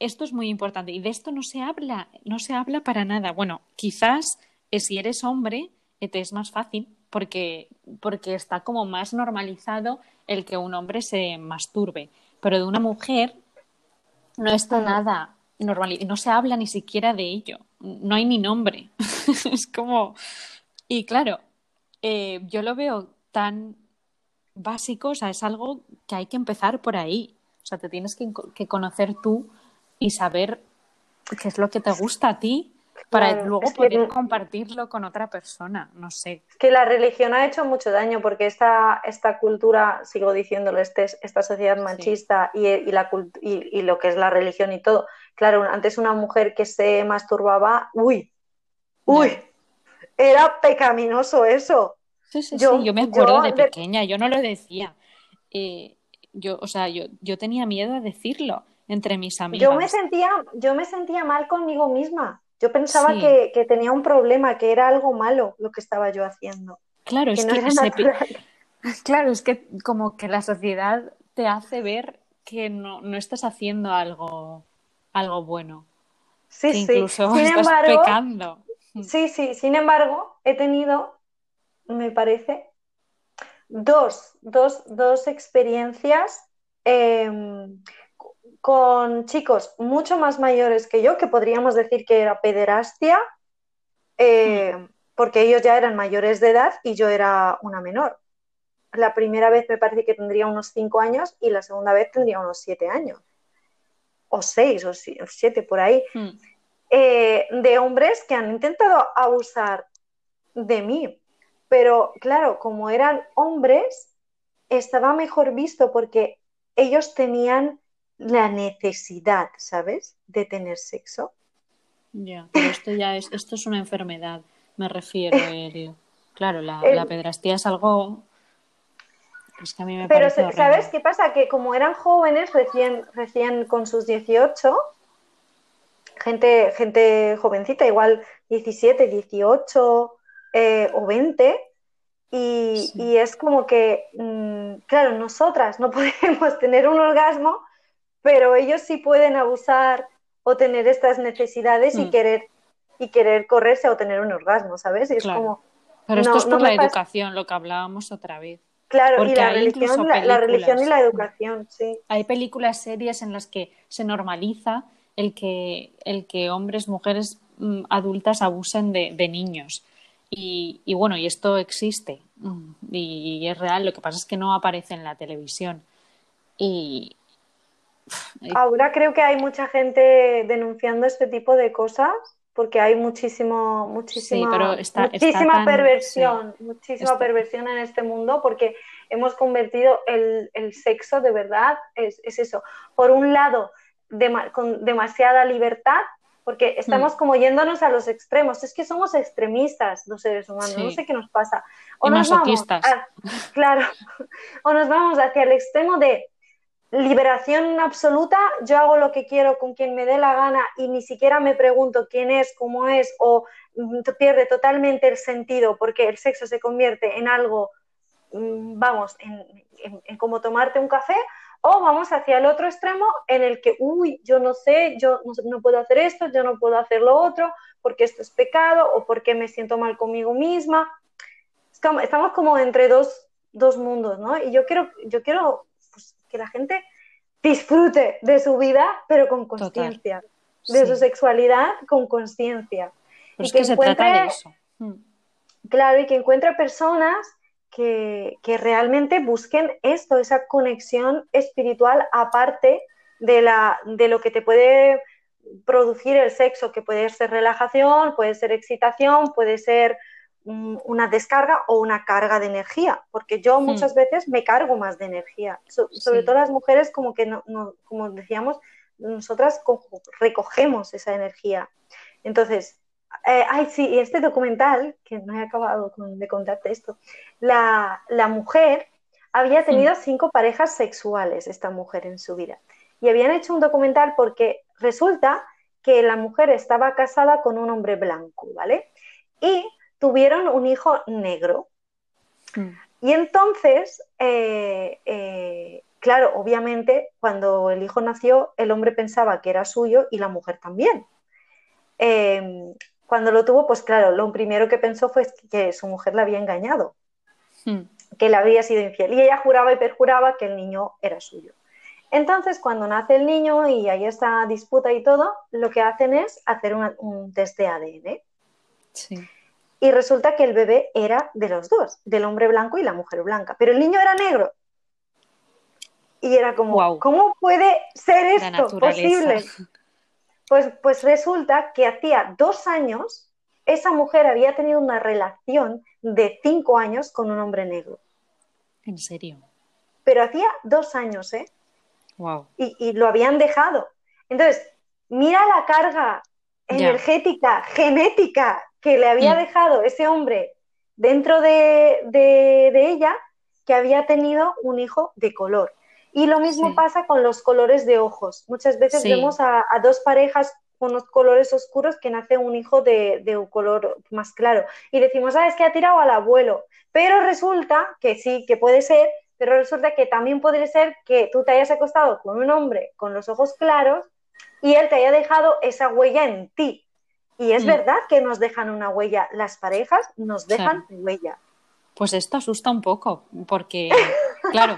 Speaker 2: Eh, esto es muy importante y de esto no se habla, no se habla para nada. Bueno, quizás si eres hombre te es más fácil porque, porque está como más normalizado el que un hombre se masturbe, pero de una mujer no está nada normal, no se habla ni siquiera de ello, no hay ni nombre. es como. Y claro, eh, yo lo veo tan básico, o sea, es algo que hay que empezar por ahí. O sea, te tienes que conocer tú y saber qué es lo que te gusta a ti para luego poder compartirlo con otra persona, no sé.
Speaker 1: Que la religión ha hecho mucho daño porque esta, esta cultura, sigo diciéndolo, este, esta sociedad machista y, y, la, y, lo que es la religión y todo. Claro, antes una mujer que se masturbaba, uy, uy, era pecaminoso eso.
Speaker 2: Sí, sí, yo, sí, yo me acuerdo de pequeña, yo no lo decía. Eh, yo, o sea, yo, yo tenía miedo a decirlo entre mis amigas.
Speaker 1: Yo me sentía, yo me sentía mal conmigo misma. Yo pensaba que, tenía un problema, que era algo malo lo que estaba yo haciendo.
Speaker 2: Claro, es que claro, es que como que la sociedad te hace ver que no, estás haciendo algo, algo bueno.
Speaker 1: Sí, sí.
Speaker 2: Incluso estás pecando.
Speaker 1: Sí, sí. Sin embargo, he tenido, me parece, dos, dos, dos experiencias em, con chicos mucho más mayores que yo, que podríamos decir que era pederastia, eh, mm. porque ellos ya eran mayores de edad y yo era una menor. La primera vez me parece que tendría unos cinco años y la segunda vez tendría unos siete años, o seis o siete por ahí, mm. eh, de hombres que han intentado abusar de mí. Pero claro, como eran hombres, estaba mejor visto porque ellos tenían la necesidad, ¿sabes?, de tener sexo.
Speaker 2: Ya, pero esto ya es, esto es una enfermedad, me refiero, Elio. Claro, la, la, pedrastía es algo. Es que a mí me
Speaker 1: pero, ¿sabes qué pasa? Que como eran jóvenes, recién, recién con sus 18, gente, gente jovencita, igual 17, 18 eh, o 20, y, y, es como que, mm, claro, nosotras no podemos tener un orgasmo pero ellos sí pueden abusar o tener estas necesidades y mm. querer y querer correrse o tener un orgasmo, ¿sabes? es como
Speaker 2: pero esto es por la educación, lo que hablábamos otra vez.
Speaker 1: Claro, y la religión, la, religión y la educación, sí.
Speaker 2: Hay películas, series en las que se normaliza el que, el que hombres, mujeres mm, adultas abusen de, niños. Y, y, bueno, y esto existe mm, y, es real, lo que pasa es que no aparece en la televisión. Y,
Speaker 1: Ahora creo que hay mucha gente denunciando este tipo de cosas porque hay muchísimo, muchísima, muchísima perversión, muchísima perversión en este mundo porque hemos convertido el, sexo de verdad, es, eso, por un lado, con demasiada libertad, porque estamos mm. como yéndonos a los extremos, es que somos extremistas los seres humanos, no sé qué nos pasa.
Speaker 2: O nos vamos,
Speaker 1: claro, o nos vamos hacia el extremo de liberación absoluta, yo hago lo que quiero con quien me dé la gana y ni siquiera me pregunto quién es, cómo es o mm, pierde totalmente el sentido porque el sexo se convierte en algo, mm, vamos, en, como tomarte un café o vamos hacia el otro extremo en el que, uy, yo no sé, yo no, puedo hacer esto, yo no puedo hacer lo otro porque esto es pecado o porque me siento mal conmigo misma. Estamos como entre dos, dos mundos, ¿no? Y yo quiero, yo quiero que la gente disfrute de su vida, pero con conciencia, de su sexualidad con conciencia.
Speaker 2: Y que, se trata de eso. Mm.
Speaker 1: Claro, y que encuentre personas que, realmente busquen esto, esa conexión espiritual aparte de, la, de lo que te puede producir el sexo, que puede ser relajación, puede ser excitación, puede ser una descarga o una carga de energía, porque yo hmm. muchas veces me cargo más de energía, sobre todo las mujeres como que, no, como decíamos, nosotras recogemos esa energía. Entonces, eh, ay, sí, este documental, que no he acabado de contarte esto, la, la mujer había tenido cinco parejas sexuales, esta mujer en su vida. Y habían hecho un documental porque resulta que la mujer estaba casada con un hombre blanco, ¿vale? Y tuvieron un hijo negro. Mm. Y entonces, eh, eh, claro, obviamente, cuando el hijo nació, el hombre pensaba que era suyo y la mujer también. Em, cuando lo tuvo, pues claro, lo primero que pensó fue que su mujer la había engañado. Mm que le había sido infiel. Y ella juraba y perjuraba que el niño era suyo. Entonces, cuando nace el niño y hay esta disputa y todo, lo que hacen es hacer un test de ADN. Y resulta que el bebé era de los dos, del hombre blanco y la mujer blanca, pero el niño era negro. Y era como, ¿cómo puede ser esto posible? Pues, pues resulta que hacía dos años esa mujer había tenido una relación de cinco años con un hombre negro.
Speaker 2: ¿En serio?
Speaker 1: Pero hacía dos años, ¿eh?
Speaker 2: Wow.
Speaker 1: Y, lo habían dejado. Entonces, mira la carga energética, genética que le había mm. dejado ese hombre dentro de, ella, que había tenido un hijo de color. Y lo mismo pasa con los colores de ojos. Muchas veces vemos a, dos parejas con unos colores oscuros que nace un hijo de, de, un color más claro. Y decimos, ah, es que ha tirado al abuelo. Pero resulta que sí, que puede ser, pero resulta que también podría ser que tú te hayas acostado con un hombre con los ojos claros y él te haya dejado esa huella en ti. Y es mm. verdad que nos dejan una huella, las parejas nos dejan huella.
Speaker 2: Pues esto asusta un poco, porque, claro,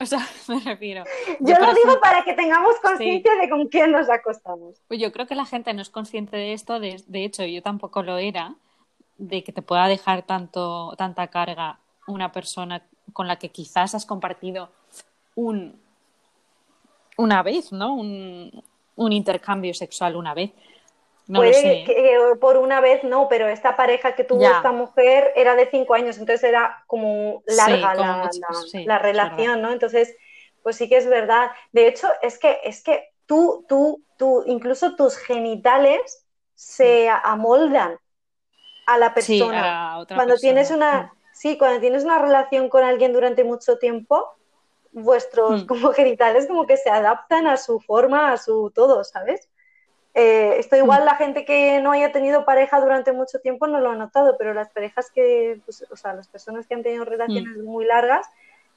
Speaker 2: o sea, me refiero.
Speaker 1: Yo, lo digo para que tengamos conciencia de con quién nos acostamos.
Speaker 2: Pues yo creo que la gente no es consciente de esto, de, de hecho, yo tampoco lo era, de que te pueda dejar tanto, tanta carga una persona con la que quizás has compartido un, una vez, ¿no? Un, intercambio sexual una vez.
Speaker 1: No Puede que por una vez no, pero esta pareja que tuvo esta mujer era de cinco años, entonces era como larga la, relación, ¿no? Entonces, pues sí que es verdad. De hecho, es que, es que tú, tú, tú, incluso tus genitales se amoldan a la persona. cuando tienes una, sí, cuando tienes una relación con alguien durante mucho tiempo, vuestros hmm. como genitales como que se adaptan a su forma, a su todo, ¿sabes? Eh, esto igual hmm. la gente que no haya tenido pareja durante mucho tiempo no lo ha notado, pero las parejas que, pues, o sea, las personas que han tenido relaciones hmm. muy largas,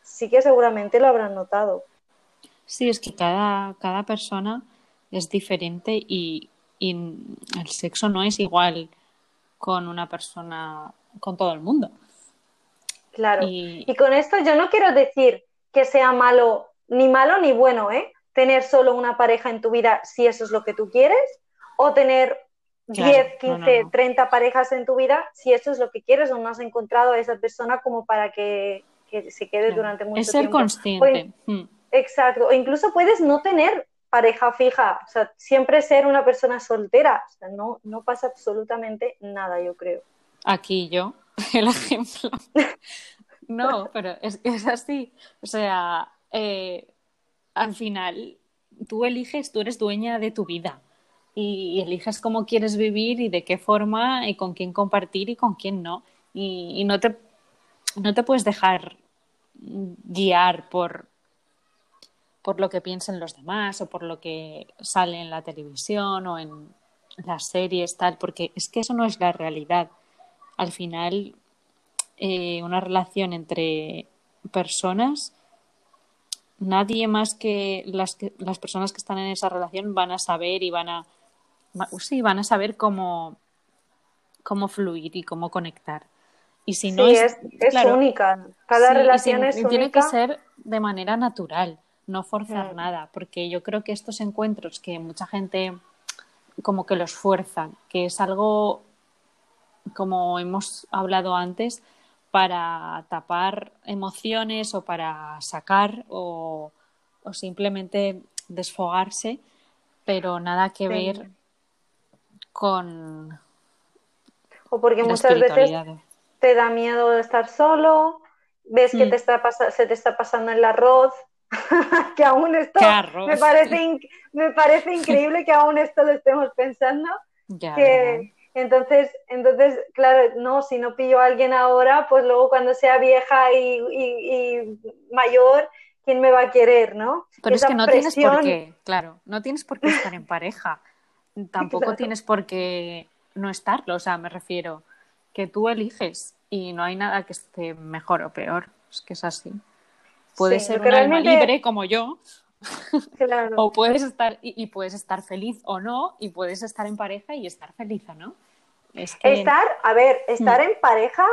Speaker 1: sí que seguramente lo habrán notado.
Speaker 2: Sí, es que cada, cada persona es diferente y, y el sexo no es igual con una persona, con todo el mundo.
Speaker 1: Claro. Y... con esto yo no quiero decir que sea malo, ni malo ni bueno, ¿eh? Tener solo una pareja en tu vida si eso es lo que tú quieres, o tener 10, 15, 30 parejas en tu vida si eso es lo que quieres o no has encontrado a esa persona como para que, se quede durante mucho tiempo.
Speaker 2: Es ser consciente.
Speaker 1: Hmm. Exacto. O incluso puedes no tener pareja fija, o sea, siempre ser una persona soltera, o sea, no, no pasa absolutamente nada, yo creo.
Speaker 2: Aquí yo, el ejemplo. No, pero es, es así. O sea, eh, al final tú eliges, tú eres dueña de tu vida y, eliges cómo quieres vivir y de qué forma y con quién compartir y con quién no. Y, no, te, no te puedes dejar guiar por, por lo que piensen los demás o por lo que sale en la televisión o en las series, tal, porque es que eso no es la realidad. Al final, eh, una relación entre personas, nadie más que las, las personas que están en esa relación van a saber y van a, sí, van a saber cómo, cómo fluir y cómo conectar. Y si no
Speaker 1: es, es, única. Cada relación es única.
Speaker 2: Tiene que ser de manera natural no forzar mm. nada, porque yo creo que estos encuentros que mucha gente como que los fuerza, que es algo, como hemos hablado antes, para tapar emociones o para sacar o, simplemente desfogarse, pero nada que ver con.
Speaker 1: O porque muchas veces te da miedo estar solo, ves que mm. te está se te está pasando el arroz, que aún esto me parece, me parece increíble que aún esto lo estemos pensando. que, entonces, entonces, claro, no, si no pillo a alguien ahora, pues luego cuando sea vieja y, mayor, ¿quién me va a querer, no?
Speaker 2: Pero es que no tienes por qué, claro, no tienes por qué estar en pareja. Tampoco tienes por qué no estarlo, o sea, me refiero que tú eliges y no hay nada que esté mejor o peor, es que es así. Puedes ser un alma libre como yo, o puedes estar y, puedes estar feliz o no, y puedes estar en pareja y estar feliz o no.
Speaker 1: Estar, a ver, estar mm. en pareja,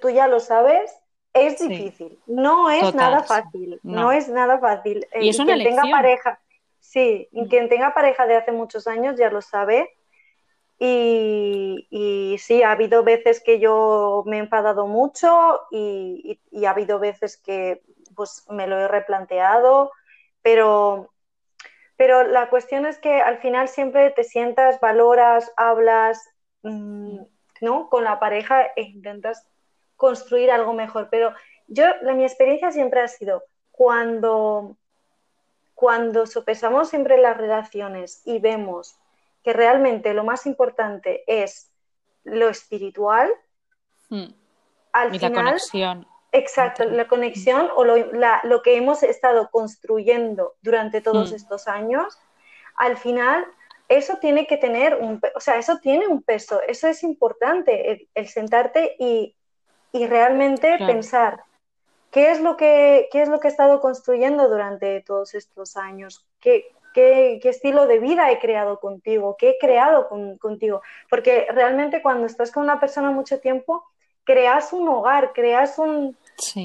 Speaker 1: tú ya lo sabes, es difícil. No es nada fácil. No. es nada fácil.
Speaker 2: Y es una
Speaker 1: quien tenga pareja, sí, y mm. quien tenga pareja de hace muchos años ya lo sabe. Y, y, sí, ha habido veces que yo me he enfadado mucho y, y, ha habido veces que pues me lo he replanteado pero, pero la cuestión es que al final siempre te sientas, valoras, hablas, ¿no? Con la pareja e intentas construir algo mejor. Pero yo, mi experiencia siempre ha sido cuando, cuando sopesamos siempre las relaciones y vemos que realmente lo más importante es lo espiritual,
Speaker 2: hmm. al y final, la conexión.
Speaker 1: Exacto, la conexión o lo, que hemos estado construyendo durante todos mm. estos años, al final eso tiene que tener un, o sea, eso tiene un peso, eso es importante, el, sentarte y, realmente pensar qué es, lo que, qué es lo que he estado construyendo durante todos estos años, qué, qué, estilo de vida he creado contigo, qué he creado contigo, porque realmente cuando estás con una persona mucho tiempo, creas un hogar, creas un,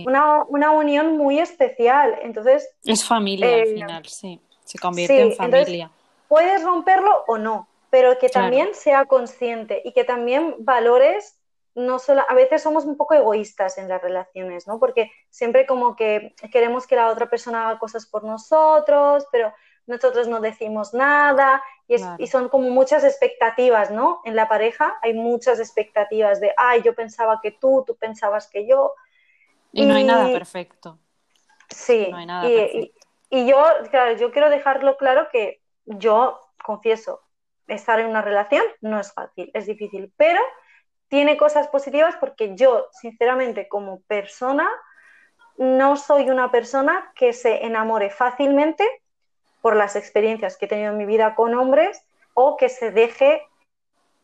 Speaker 1: una, una, unión muy especial. Entonces.
Speaker 2: Es familia al eh, final, sí. Se convierte en familia.
Speaker 1: Puedes romperlo o no, pero que también sea consciente y que también valores. No solo, a veces somos un poco egoístas en las relaciones, ¿no? Porque siempre como que queremos que la otra persona haga cosas por nosotros, pero nosotros no decimos nada y, y, son como muchas expectativas, ¿no? En la pareja hay muchas expectativas de, ay, yo pensaba que tú, tú pensabas que yo.
Speaker 2: Y, no hay nada perfecto.
Speaker 1: Sí, no hay nada y, perfecto. Y, yo, claro, yo quiero dejarlo claro que yo confieso, estar en una relación no es fácil, es difícil, pero tiene cosas positivas porque yo, sinceramente, como persona, no soy una persona que se enamore fácilmente por las experiencias que he tenido en mi vida con hombres o que se deje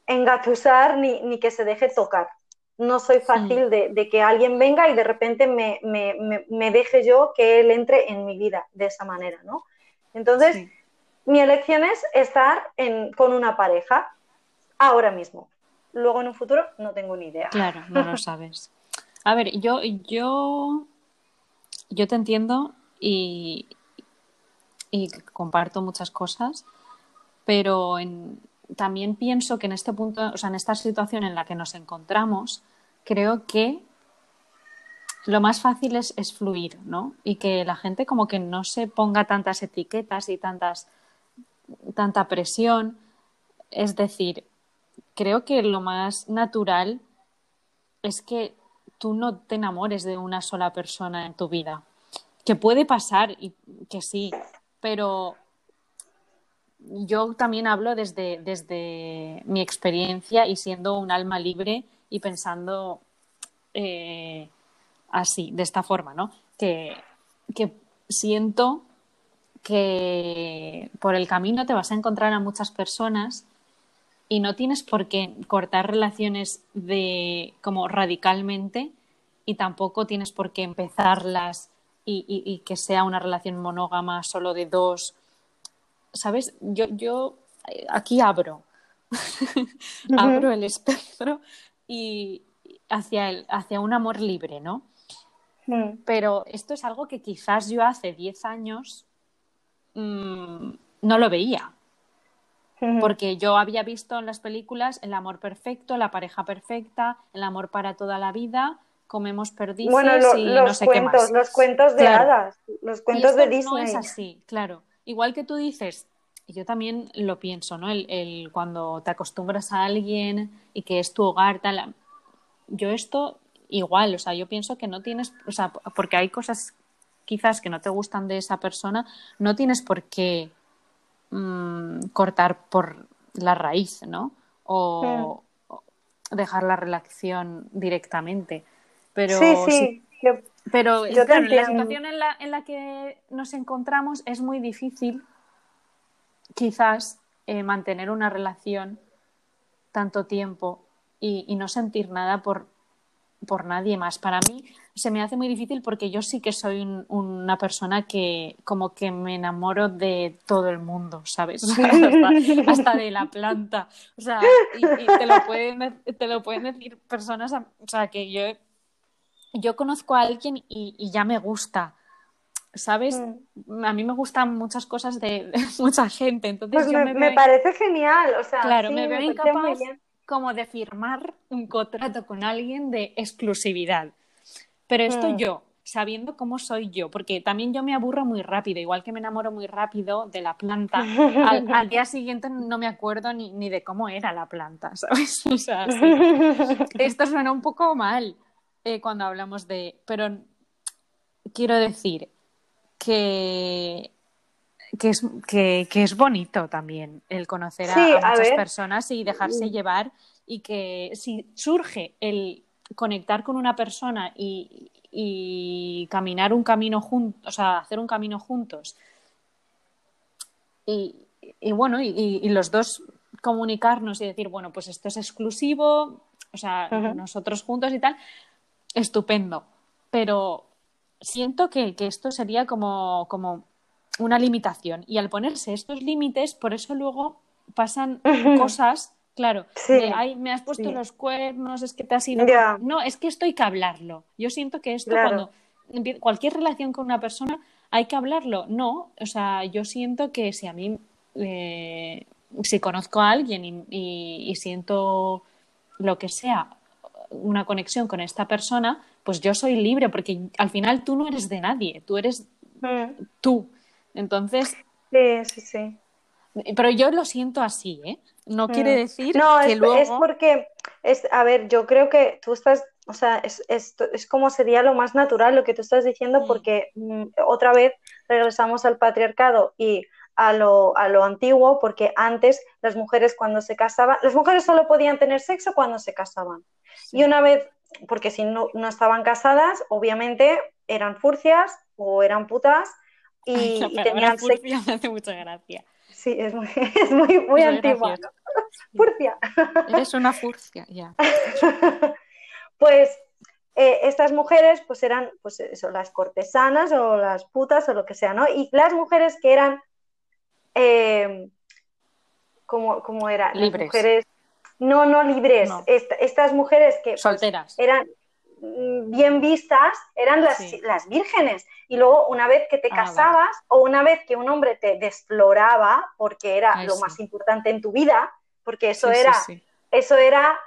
Speaker 1: engatusar ni, ni que se deje tocar. No soy fácil de, que alguien venga y de repente me, deje yo que él entre en mi vida de esa manera, ¿no? Entonces, mi elección es estar con una pareja ahora mismo. Luego en un futuro no tengo ni idea.
Speaker 2: Claro, no lo sabes. A ver, yo, yo, yo te entiendo y, y comparto muchas cosas, pero en, también pienso que en este punto, o sea, en esta situación en la que nos encontramos, creo que lo más fácil es, fluir, ¿no? Y que la gente como que no se ponga tantas etiquetas y tantas, tanta presión. Es decir, creo que lo más natural es que tú no te enamores de una sola persona en tu vida. Que puede pasar y que sí, pero yo también hablo desde, desde mi experiencia y siendo un alma libre y pensando eh, así, de esta forma, ¿no? Que, que siento que por el camino te vas a encontrar a muchas personas y no tienes por qué cortar relaciones de como radicalmente y tampoco tienes por qué empezarlas y que sea una relación monógama solo de dos ¿sabes? Yo, yo aquí abro, abro el espectro y hacia, el, hacia un amor libre, ¿no? Hmm. Pero esto es algo que quizás yo hace 10 años mm, no lo veía. Porque yo había visto en las películas el amor perfecto, la pareja perfecta, el amor para toda la vida, comemos perdices y
Speaker 1: los
Speaker 2: no sé
Speaker 1: cuentos,
Speaker 2: qué más.
Speaker 1: Los cuentos de hadas, los cuentos de Disney.
Speaker 2: No es así, claro igual que tú dices, yo también lo pienso, ¿no? El, el, cuando te acostumbras a alguien y que es tu hogar, tal. Yo esto igual, o sea, yo pienso que no tienes, o sea, porque hay cosas quizás que no te gustan de esa persona, no tienes por qué mmm, cortar por la raíz, ¿no? O, o, dejar la relación directamente. Pero
Speaker 1: sí, sí. Yo,
Speaker 2: pero yo claro, la situación en la, en la que nos encontramos es muy difícil quizás eh, mantener una relación tanto tiempo y, y, no sentir nada por, por nadie más. Para mí se me hace muy difícil porque yo sí que soy un, una persona que como que me enamoro de todo el mundo, ¿sabes? hasta, hasta, de la planta. O sea, y, y te, lo pueden, te, lo pueden, decir personas, o sea, que yo, yo conozco a alguien y, y ya me gusta. ¿Sabes? Mm. A mí me gustan muchas cosas de, de mucha gente. Entonces
Speaker 1: pues
Speaker 2: yo
Speaker 1: me,
Speaker 2: me,
Speaker 1: me, parece genial. O sea,
Speaker 2: claro,
Speaker 1: sí,
Speaker 2: me veo incapaz como de firmar un contrato con alguien de exclusividad. Pero esto mm. yo, sabiendo cómo soy yo, porque también yo me aburro muy rápido, igual que me enamoro muy rápido de la planta, al, al día siguiente no me acuerdo ni, ni, de cómo era la planta, ¿sabes? O sea, sí. esto suena un poco mal eh, cuando hablamos de... Pero quiero decir que que es, que, que, es bonito también el conocer a,
Speaker 1: sí,
Speaker 2: a muchas personas y dejarse llevar y que si surge el conectar con una persona y, y caminar un camino juntos, o sea, hacer un camino juntos y, y bueno, y, y, los dos comunicarnos y decir, bueno, pues esto es exclusivo, o sea, uh -huh. nosotros juntos y tal, estupendo. Pero siento que, que esto sería como, como una limitación. Y al ponerse estos límites, por eso luego pasan cosas, claro,
Speaker 1: sí,
Speaker 2: de, ay, me has puesto sí. los cuernos, es que te has ido.
Speaker 1: Yeah.
Speaker 2: No, es que esto hay que hablarlo. Yo siento que esto, claro. cuando cualquier relación con una persona, hay que hablarlo. No, o sea, yo siento que si a mí, eh, si conozco a alguien y, y, y siento lo que sea, una conexión con esta persona, pues yo soy libre, porque al final tú no eres de nadie, tú eres mm. tú. Entonces.
Speaker 1: Sí, sí, sí.
Speaker 2: Pero yo lo siento así, ¿eh? No mm. quiere decir
Speaker 1: no,
Speaker 2: que
Speaker 1: es,
Speaker 2: luego.
Speaker 1: es porque, es, a ver, yo creo que tú estás, o sea, es, es, es como sería lo más natural lo que tú estás diciendo, sí. porque mm, otra vez regresamos al patriarcado y a lo, a lo antiguo, porque antes las mujeres cuando se casaban, las mujeres solo podían tener sexo cuando se casaban. Sí. Y una vez, porque si no, no estaban casadas, obviamente eran furcias o eran putas y,
Speaker 2: Ay,
Speaker 1: y tenían
Speaker 2: sexo. Me hace mucha gracia.
Speaker 1: Sí, es muy, es muy, muy es antigua. ¿no? Furcia.
Speaker 2: Eres una furcia, ya.
Speaker 1: pues eh, estas mujeres pues eran pues eso, las cortesanas o las putas o lo que sea, ¿no? Y las mujeres que eran eh, ¿cómo, ¿cómo, era?
Speaker 2: Libres.
Speaker 1: Las mujeres no, no libres. No. Est estas mujeres que
Speaker 2: solteras
Speaker 1: pues, eran bien vistas eran las, sí. las, vírgenes. Y luego, una vez que te ah, casabas o una vez que un hombre te desfloraba, porque era Ay, lo sí. más importante en tu vida, porque eso sí, era, eso era,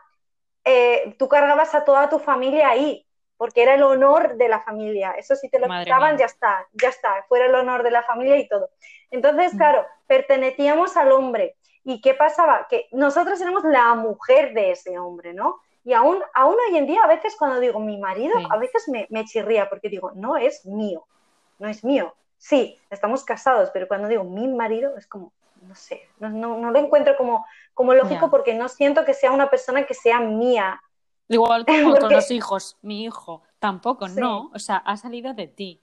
Speaker 1: eh, tú cargabas a toda tu familia ahí, porque era el honor de la familia. Eso si te lo
Speaker 2: Madre
Speaker 1: quitaban,
Speaker 2: mía.
Speaker 1: ya está, ya está, fuera el honor de la familia y todo. Entonces, mm. claro, pertenecíamos al hombre. ¿Y qué pasaba? Que nosotros éramos la mujer de ese hombre, ¿no? Y aún, aún hoy en día, a veces cuando digo mi marido, sí. a veces me, me, chirría porque digo, no es mío, no es mío. Sí, estamos casados, pero cuando digo mi marido es como, no sé, no, no, no lo encuentro como, como lógico yeah. porque no siento que sea una persona que sea mía.
Speaker 2: Igual como porque... con los hijos, mi hijo, tampoco, sí. no, o sea, ha salido de ti.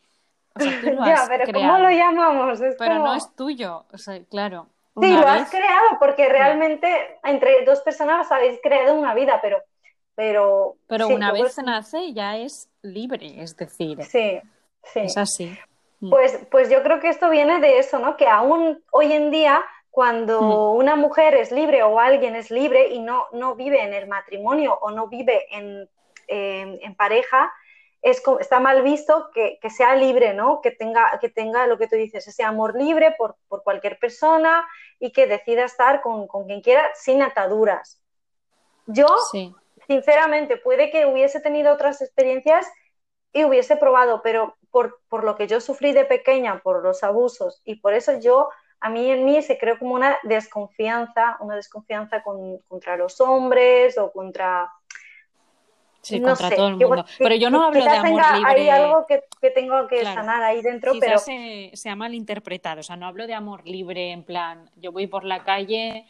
Speaker 2: O sea, tú lo
Speaker 1: ya,
Speaker 2: has
Speaker 1: pero
Speaker 2: creado,
Speaker 1: ¿cómo lo llamamos? Es
Speaker 2: pero
Speaker 1: como...
Speaker 2: no es tuyo, o sea, claro.
Speaker 1: Sí, lo vez... has creado porque realmente entre dos personas habéis creado una vida, pero pero,
Speaker 2: pero sí, una vez se nace ya es libre, es decir,
Speaker 1: sí, sí.
Speaker 2: es así.
Speaker 1: Mm. Pues, pues yo creo que esto viene de eso, ¿no? Que aún hoy en día, cuando mm. una mujer es libre o alguien es libre y no, no vive en el matrimonio o no vive en, eh, en pareja, es, está mal visto que, que, sea libre, ¿no? Que tenga, que tenga lo que tú dices, ese amor libre por, por cualquier persona y que decida estar con, con quien quiera sin ataduras. Yo
Speaker 2: sí
Speaker 1: sinceramente, puede que hubiese tenido otras experiencias y hubiese probado, pero por, por, lo que yo sufrí de pequeña, por los abusos, y por eso yo a mí en mí se creó como una desconfianza, una desconfianza contra los hombres o contra...
Speaker 2: Sí, contra todo el mundo. pero yo no hablo de amor libre.
Speaker 1: Hay algo que, tengo que sanar ahí dentro, pero...
Speaker 2: Se, se ha malinterpretado. O sea, no hablo de amor libre en plan, yo voy por la calle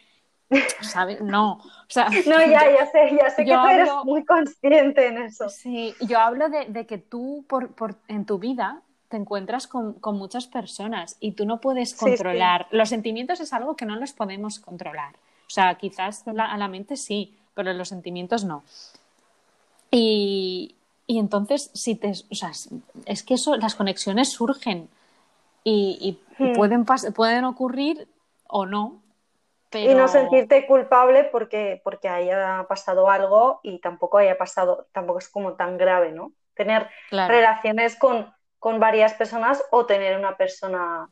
Speaker 2: ¿sabes? No, o sea,
Speaker 1: no, ya, ya sé, ya sé que tú eres muy consciente en eso.
Speaker 2: Sí, yo hablo de, que tú por, por, en tu vida te encuentras con, muchas personas y tú no puedes controlar. Los sentimientos es algo que no los podemos controlar. O sea, quizás a la mente sí, pero los sentimientos no. Y, entonces, si te, o sea, es que eso, las conexiones surgen y, hmm. pueden, pueden ocurrir o no,
Speaker 1: y no sentirte culpable porque, porque haya pasado algo y tampoco haya pasado, tampoco es como tan grave, ¿no? Tener relaciones con, con, varias personas o tener una persona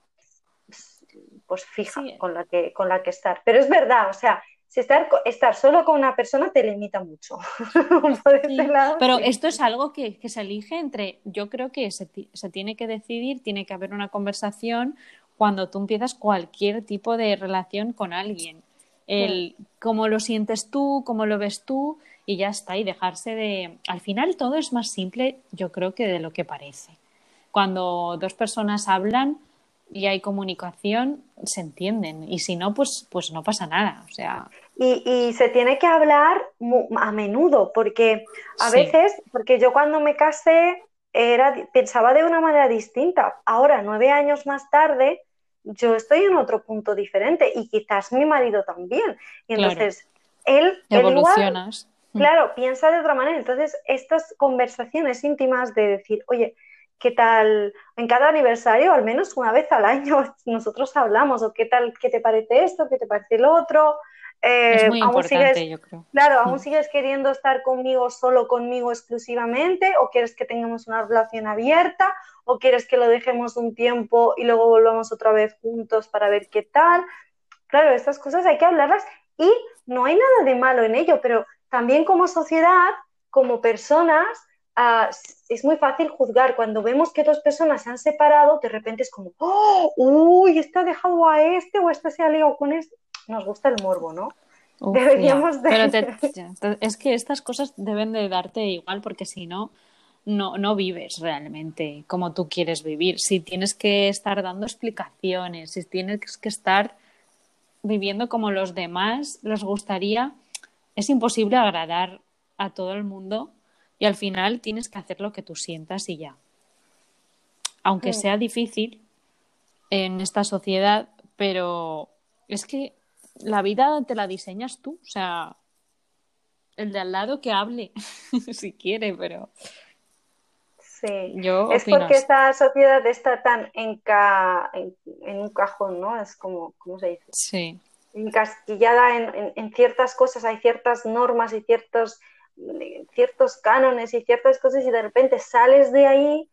Speaker 1: pues fija con, la que, con la que estar. Pero es verdad, o sea, si estar, estar solo con una persona te limita mucho.
Speaker 2: pero esto es algo que, que, se elige entre, yo creo que se, se tiene que decidir, tiene que haber una conversación, cuando tú empiezas cualquier tipo de relación con alguien. El cómo lo sientes tú, cómo lo ves tú y ya está. Y dejarse de... Al final todo es más simple, yo creo, que de lo que parece. Cuando dos personas hablan y hay comunicación, se entienden. Y si no, pues, pues no pasa nada. O sea...
Speaker 1: Y, y se tiene que hablar a menudo, porque a veces, porque yo cuando me casé era, pensaba de una manera distinta. Ahora, nueve años más tarde, yo estoy en otro punto diferente y quizás mi marido también. Y entonces, él,
Speaker 2: Evolucionas.
Speaker 1: Mm. claro, piensa de otra manera. Entonces, estas conversaciones íntimas de decir, oye, ¿qué tal? En cada aniversario, al menos una vez al año, nosotros hablamos, o qué tal, qué te parece esto, qué te parece el otro,
Speaker 2: es eh, muy importante, yo creo.
Speaker 1: Claro, ¿aún sigues queriendo estar conmigo solo conmigo exclusivamente? ¿O quieres que tengamos una relación abierta? ¿O quieres que lo dejemos un tiempo y luego volvamos otra vez juntos para ver qué tal? Claro, estas cosas hay que hablarlas y no hay nada de malo en ello, pero también como sociedad, como personas, ah, es muy fácil juzgar. Cuando vemos que dos personas se han separado, de repente es como, ¡Oh! ¡Uy! Este ha dejado a este o este se ha liado con este nos gusta el morbo, ¿no? Deberíamos de...
Speaker 2: Pero es que estas cosas deben de darte igual porque si no, no, no vives realmente como tú quieres vivir. Si tienes que estar dando explicaciones, si tienes que estar viviendo como los demás les gustaría, es imposible agradar a todo el mundo y al final tienes que hacer lo que tú sientas y ya. Aunque mm. sea difícil en esta sociedad, pero es que la vida te la diseñas tú, o sea, el de al lado que hable, si quiere, pero...
Speaker 1: Sí, Yo es porque esta sociedad está tan en, en, un cajón, ¿no? Es como, ¿cómo se dice?
Speaker 2: Sí.
Speaker 1: Encasquillada en, en, ciertas cosas, hay ciertas normas y ciertos, ciertos cánones y ciertas cosas y de repente sales de ahí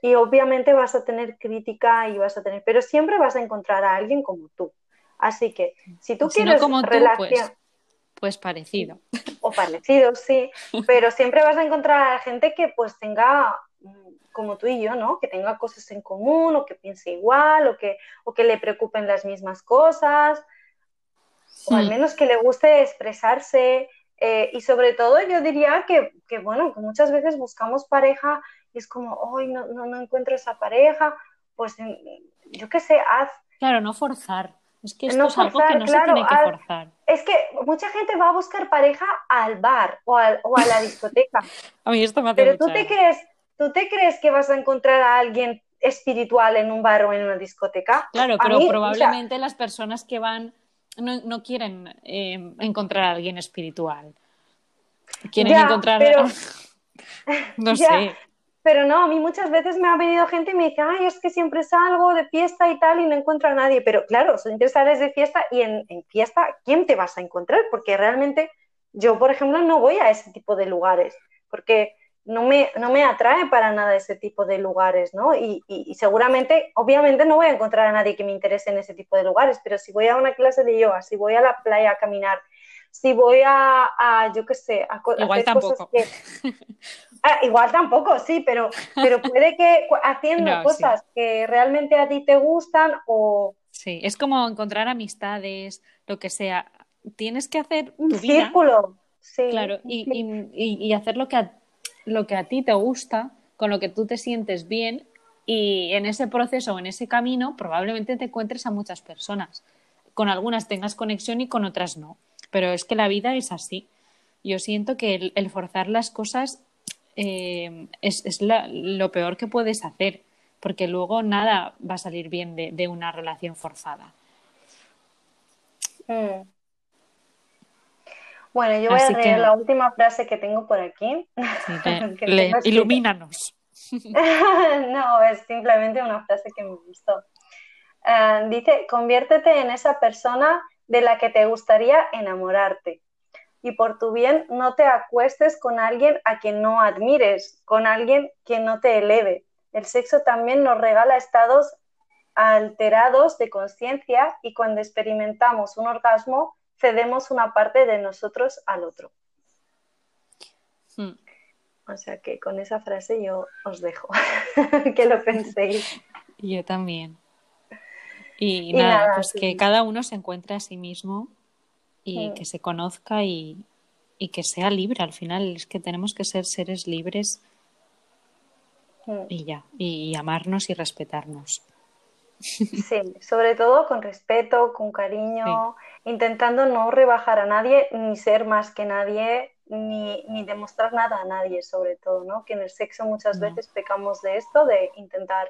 Speaker 1: y obviamente vas a tener crítica y vas a tener, pero siempre vas a encontrar a alguien como tú. Así que si tú quieres
Speaker 2: como relación... Pues, pues, parecido.
Speaker 1: O parecido, sí, pero siempre vas a encontrar a gente que pues tenga mm, como tú y yo, ¿no? Que tenga cosas en común o que piense igual o que, o que le preocupen las mismas cosas o al hmm. menos que le guste expresarse eh, y sobre todo yo diría que, que, bueno, que muchas veces buscamos pareja y es como, hoy no, no, no encuentro esa pareja, pues yo qué sé, haz...
Speaker 2: Claro, no forzar. Es que esto es algo que no se tiene que forzar.
Speaker 1: Es que mucha gente va a buscar pareja al bar o, o a la discoteca.
Speaker 2: a mí esto me hace
Speaker 1: Pero tú te crees, tú te crees que vas a encontrar a alguien espiritual en un bar o en una discoteca.
Speaker 2: Claro, pero probablemente las personas que van no, no quieren eh, encontrar a alguien espiritual. Quieren encontrar.
Speaker 1: Pero...
Speaker 2: no sé.
Speaker 1: Pero no, a mí muchas veces me ha venido gente y me dice, ay, es que siempre salgo de fiesta y tal y no encuentro a nadie. Pero claro, siempre sales de fiesta y en, fiesta, ¿quién te vas a encontrar? Porque realmente yo, por ejemplo, no voy a ese tipo de lugares, porque no me, no me atrae para nada ese tipo de lugares, ¿no? Y, y, seguramente, obviamente no voy a encontrar a nadie que me interese en ese tipo de lugares, pero si voy a una clase de yoga, si voy a la playa a caminar, si voy a, yo qué sé, a,
Speaker 2: hacer cosas que...
Speaker 1: Ah, igual tampoco, sí, pero, pero puede que haciendo cosas que realmente a ti te gustan o,
Speaker 2: Sí, es como encontrar amistades, lo que sea. Tienes que hacer
Speaker 1: un círculo. Sí,
Speaker 2: claro, y, y, y, hacer lo que, a, lo que a ti te gusta, con lo que tú te sientes bien, y en ese proceso o en ese camino probablemente te encuentres a muchas personas. Con algunas tengas conexión y con otras no. Pero es que la vida es así. Yo siento que el, forzar las cosas eh, es, es lo peor que puedes hacer porque luego nada va a salir bien de, una relación forzada.
Speaker 1: Mm. Bueno, yo voy a leer la última frase que tengo por aquí.
Speaker 2: ilumínanos.
Speaker 1: no, es simplemente una frase que me gustó. Ah, dice, conviértete en esa persona de la que te gustaría enamorarte. Y por tu bien, no te acuestes con alguien a quien no admires, con alguien que no te eleve, el sexo también nos regala estados alterados de conciencia y cuando experimentamos un orgasmo cedemos una parte de nosotros al otro. Hmm. O sea que con esa frase yo os dejo que lo penséis.
Speaker 2: Yo también. Y, nada, pues que cada uno se encuentre a sí mismo y que se conozca y, y que sea libre. Al final es que tenemos que ser seres libres y ya, y amarnos y respetarnos.
Speaker 1: Sí, sobre todo con respeto, con cariño, intentando no rebajar a nadie, ni ser más que nadie, ni, ni, demostrar nada a nadie, sobre todo, ¿no? Que en el sexo muchas veces pecamos de esto, de intentar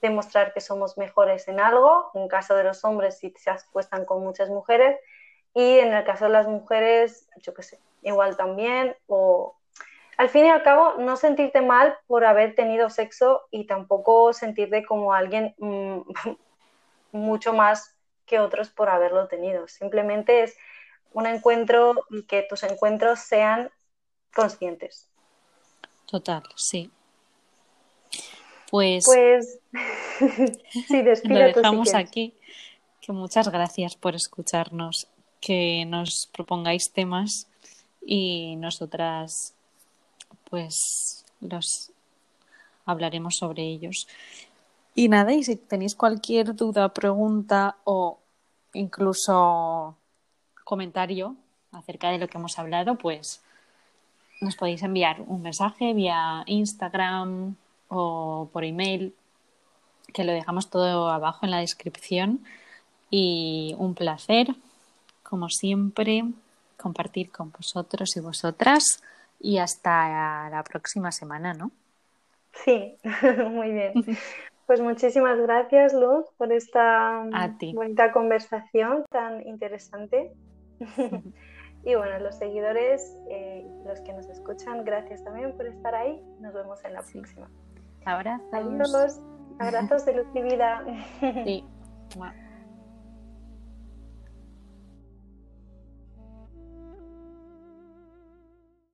Speaker 1: demostrar que somos mejores en algo, en caso de los hombres si se acuestan con muchas mujeres, y en el caso de las mujeres, yo qué sé, igual también, o al fin y al cabo, no sentirte mal por haber tenido sexo y tampoco sentirte como alguien mm, mucho más que otros por haberlo tenido. Simplemente es un encuentro y que tus encuentros sean conscientes.
Speaker 2: Total, sí. Pues,
Speaker 1: pues sí,
Speaker 2: lo dejamos aquí. Que muchas gracias por escucharnos, que nos propongáis temas y nosotras pues los hablaremos sobre ellos. Y nada, y si tenéis cualquier duda, pregunta o incluso comentario acerca de lo que hemos hablado, pues nos podéis enviar un mensaje vía Instagram o por email, que lo dejamos todo abajo en la descripción. Y un placer, como siempre, compartir con vosotros y vosotras y hasta la próxima semana, ¿no?
Speaker 1: Sí, muy bien. Pues muchísimas gracias, Luz, por esta bonita conversación tan interesante. y bueno, los seguidores, eh, los que nos escuchan, gracias también por estar ahí. Nos vemos en la próxima.
Speaker 2: Abrazos.
Speaker 1: Adiós. Abrazos de luz y vida.
Speaker 2: Sí.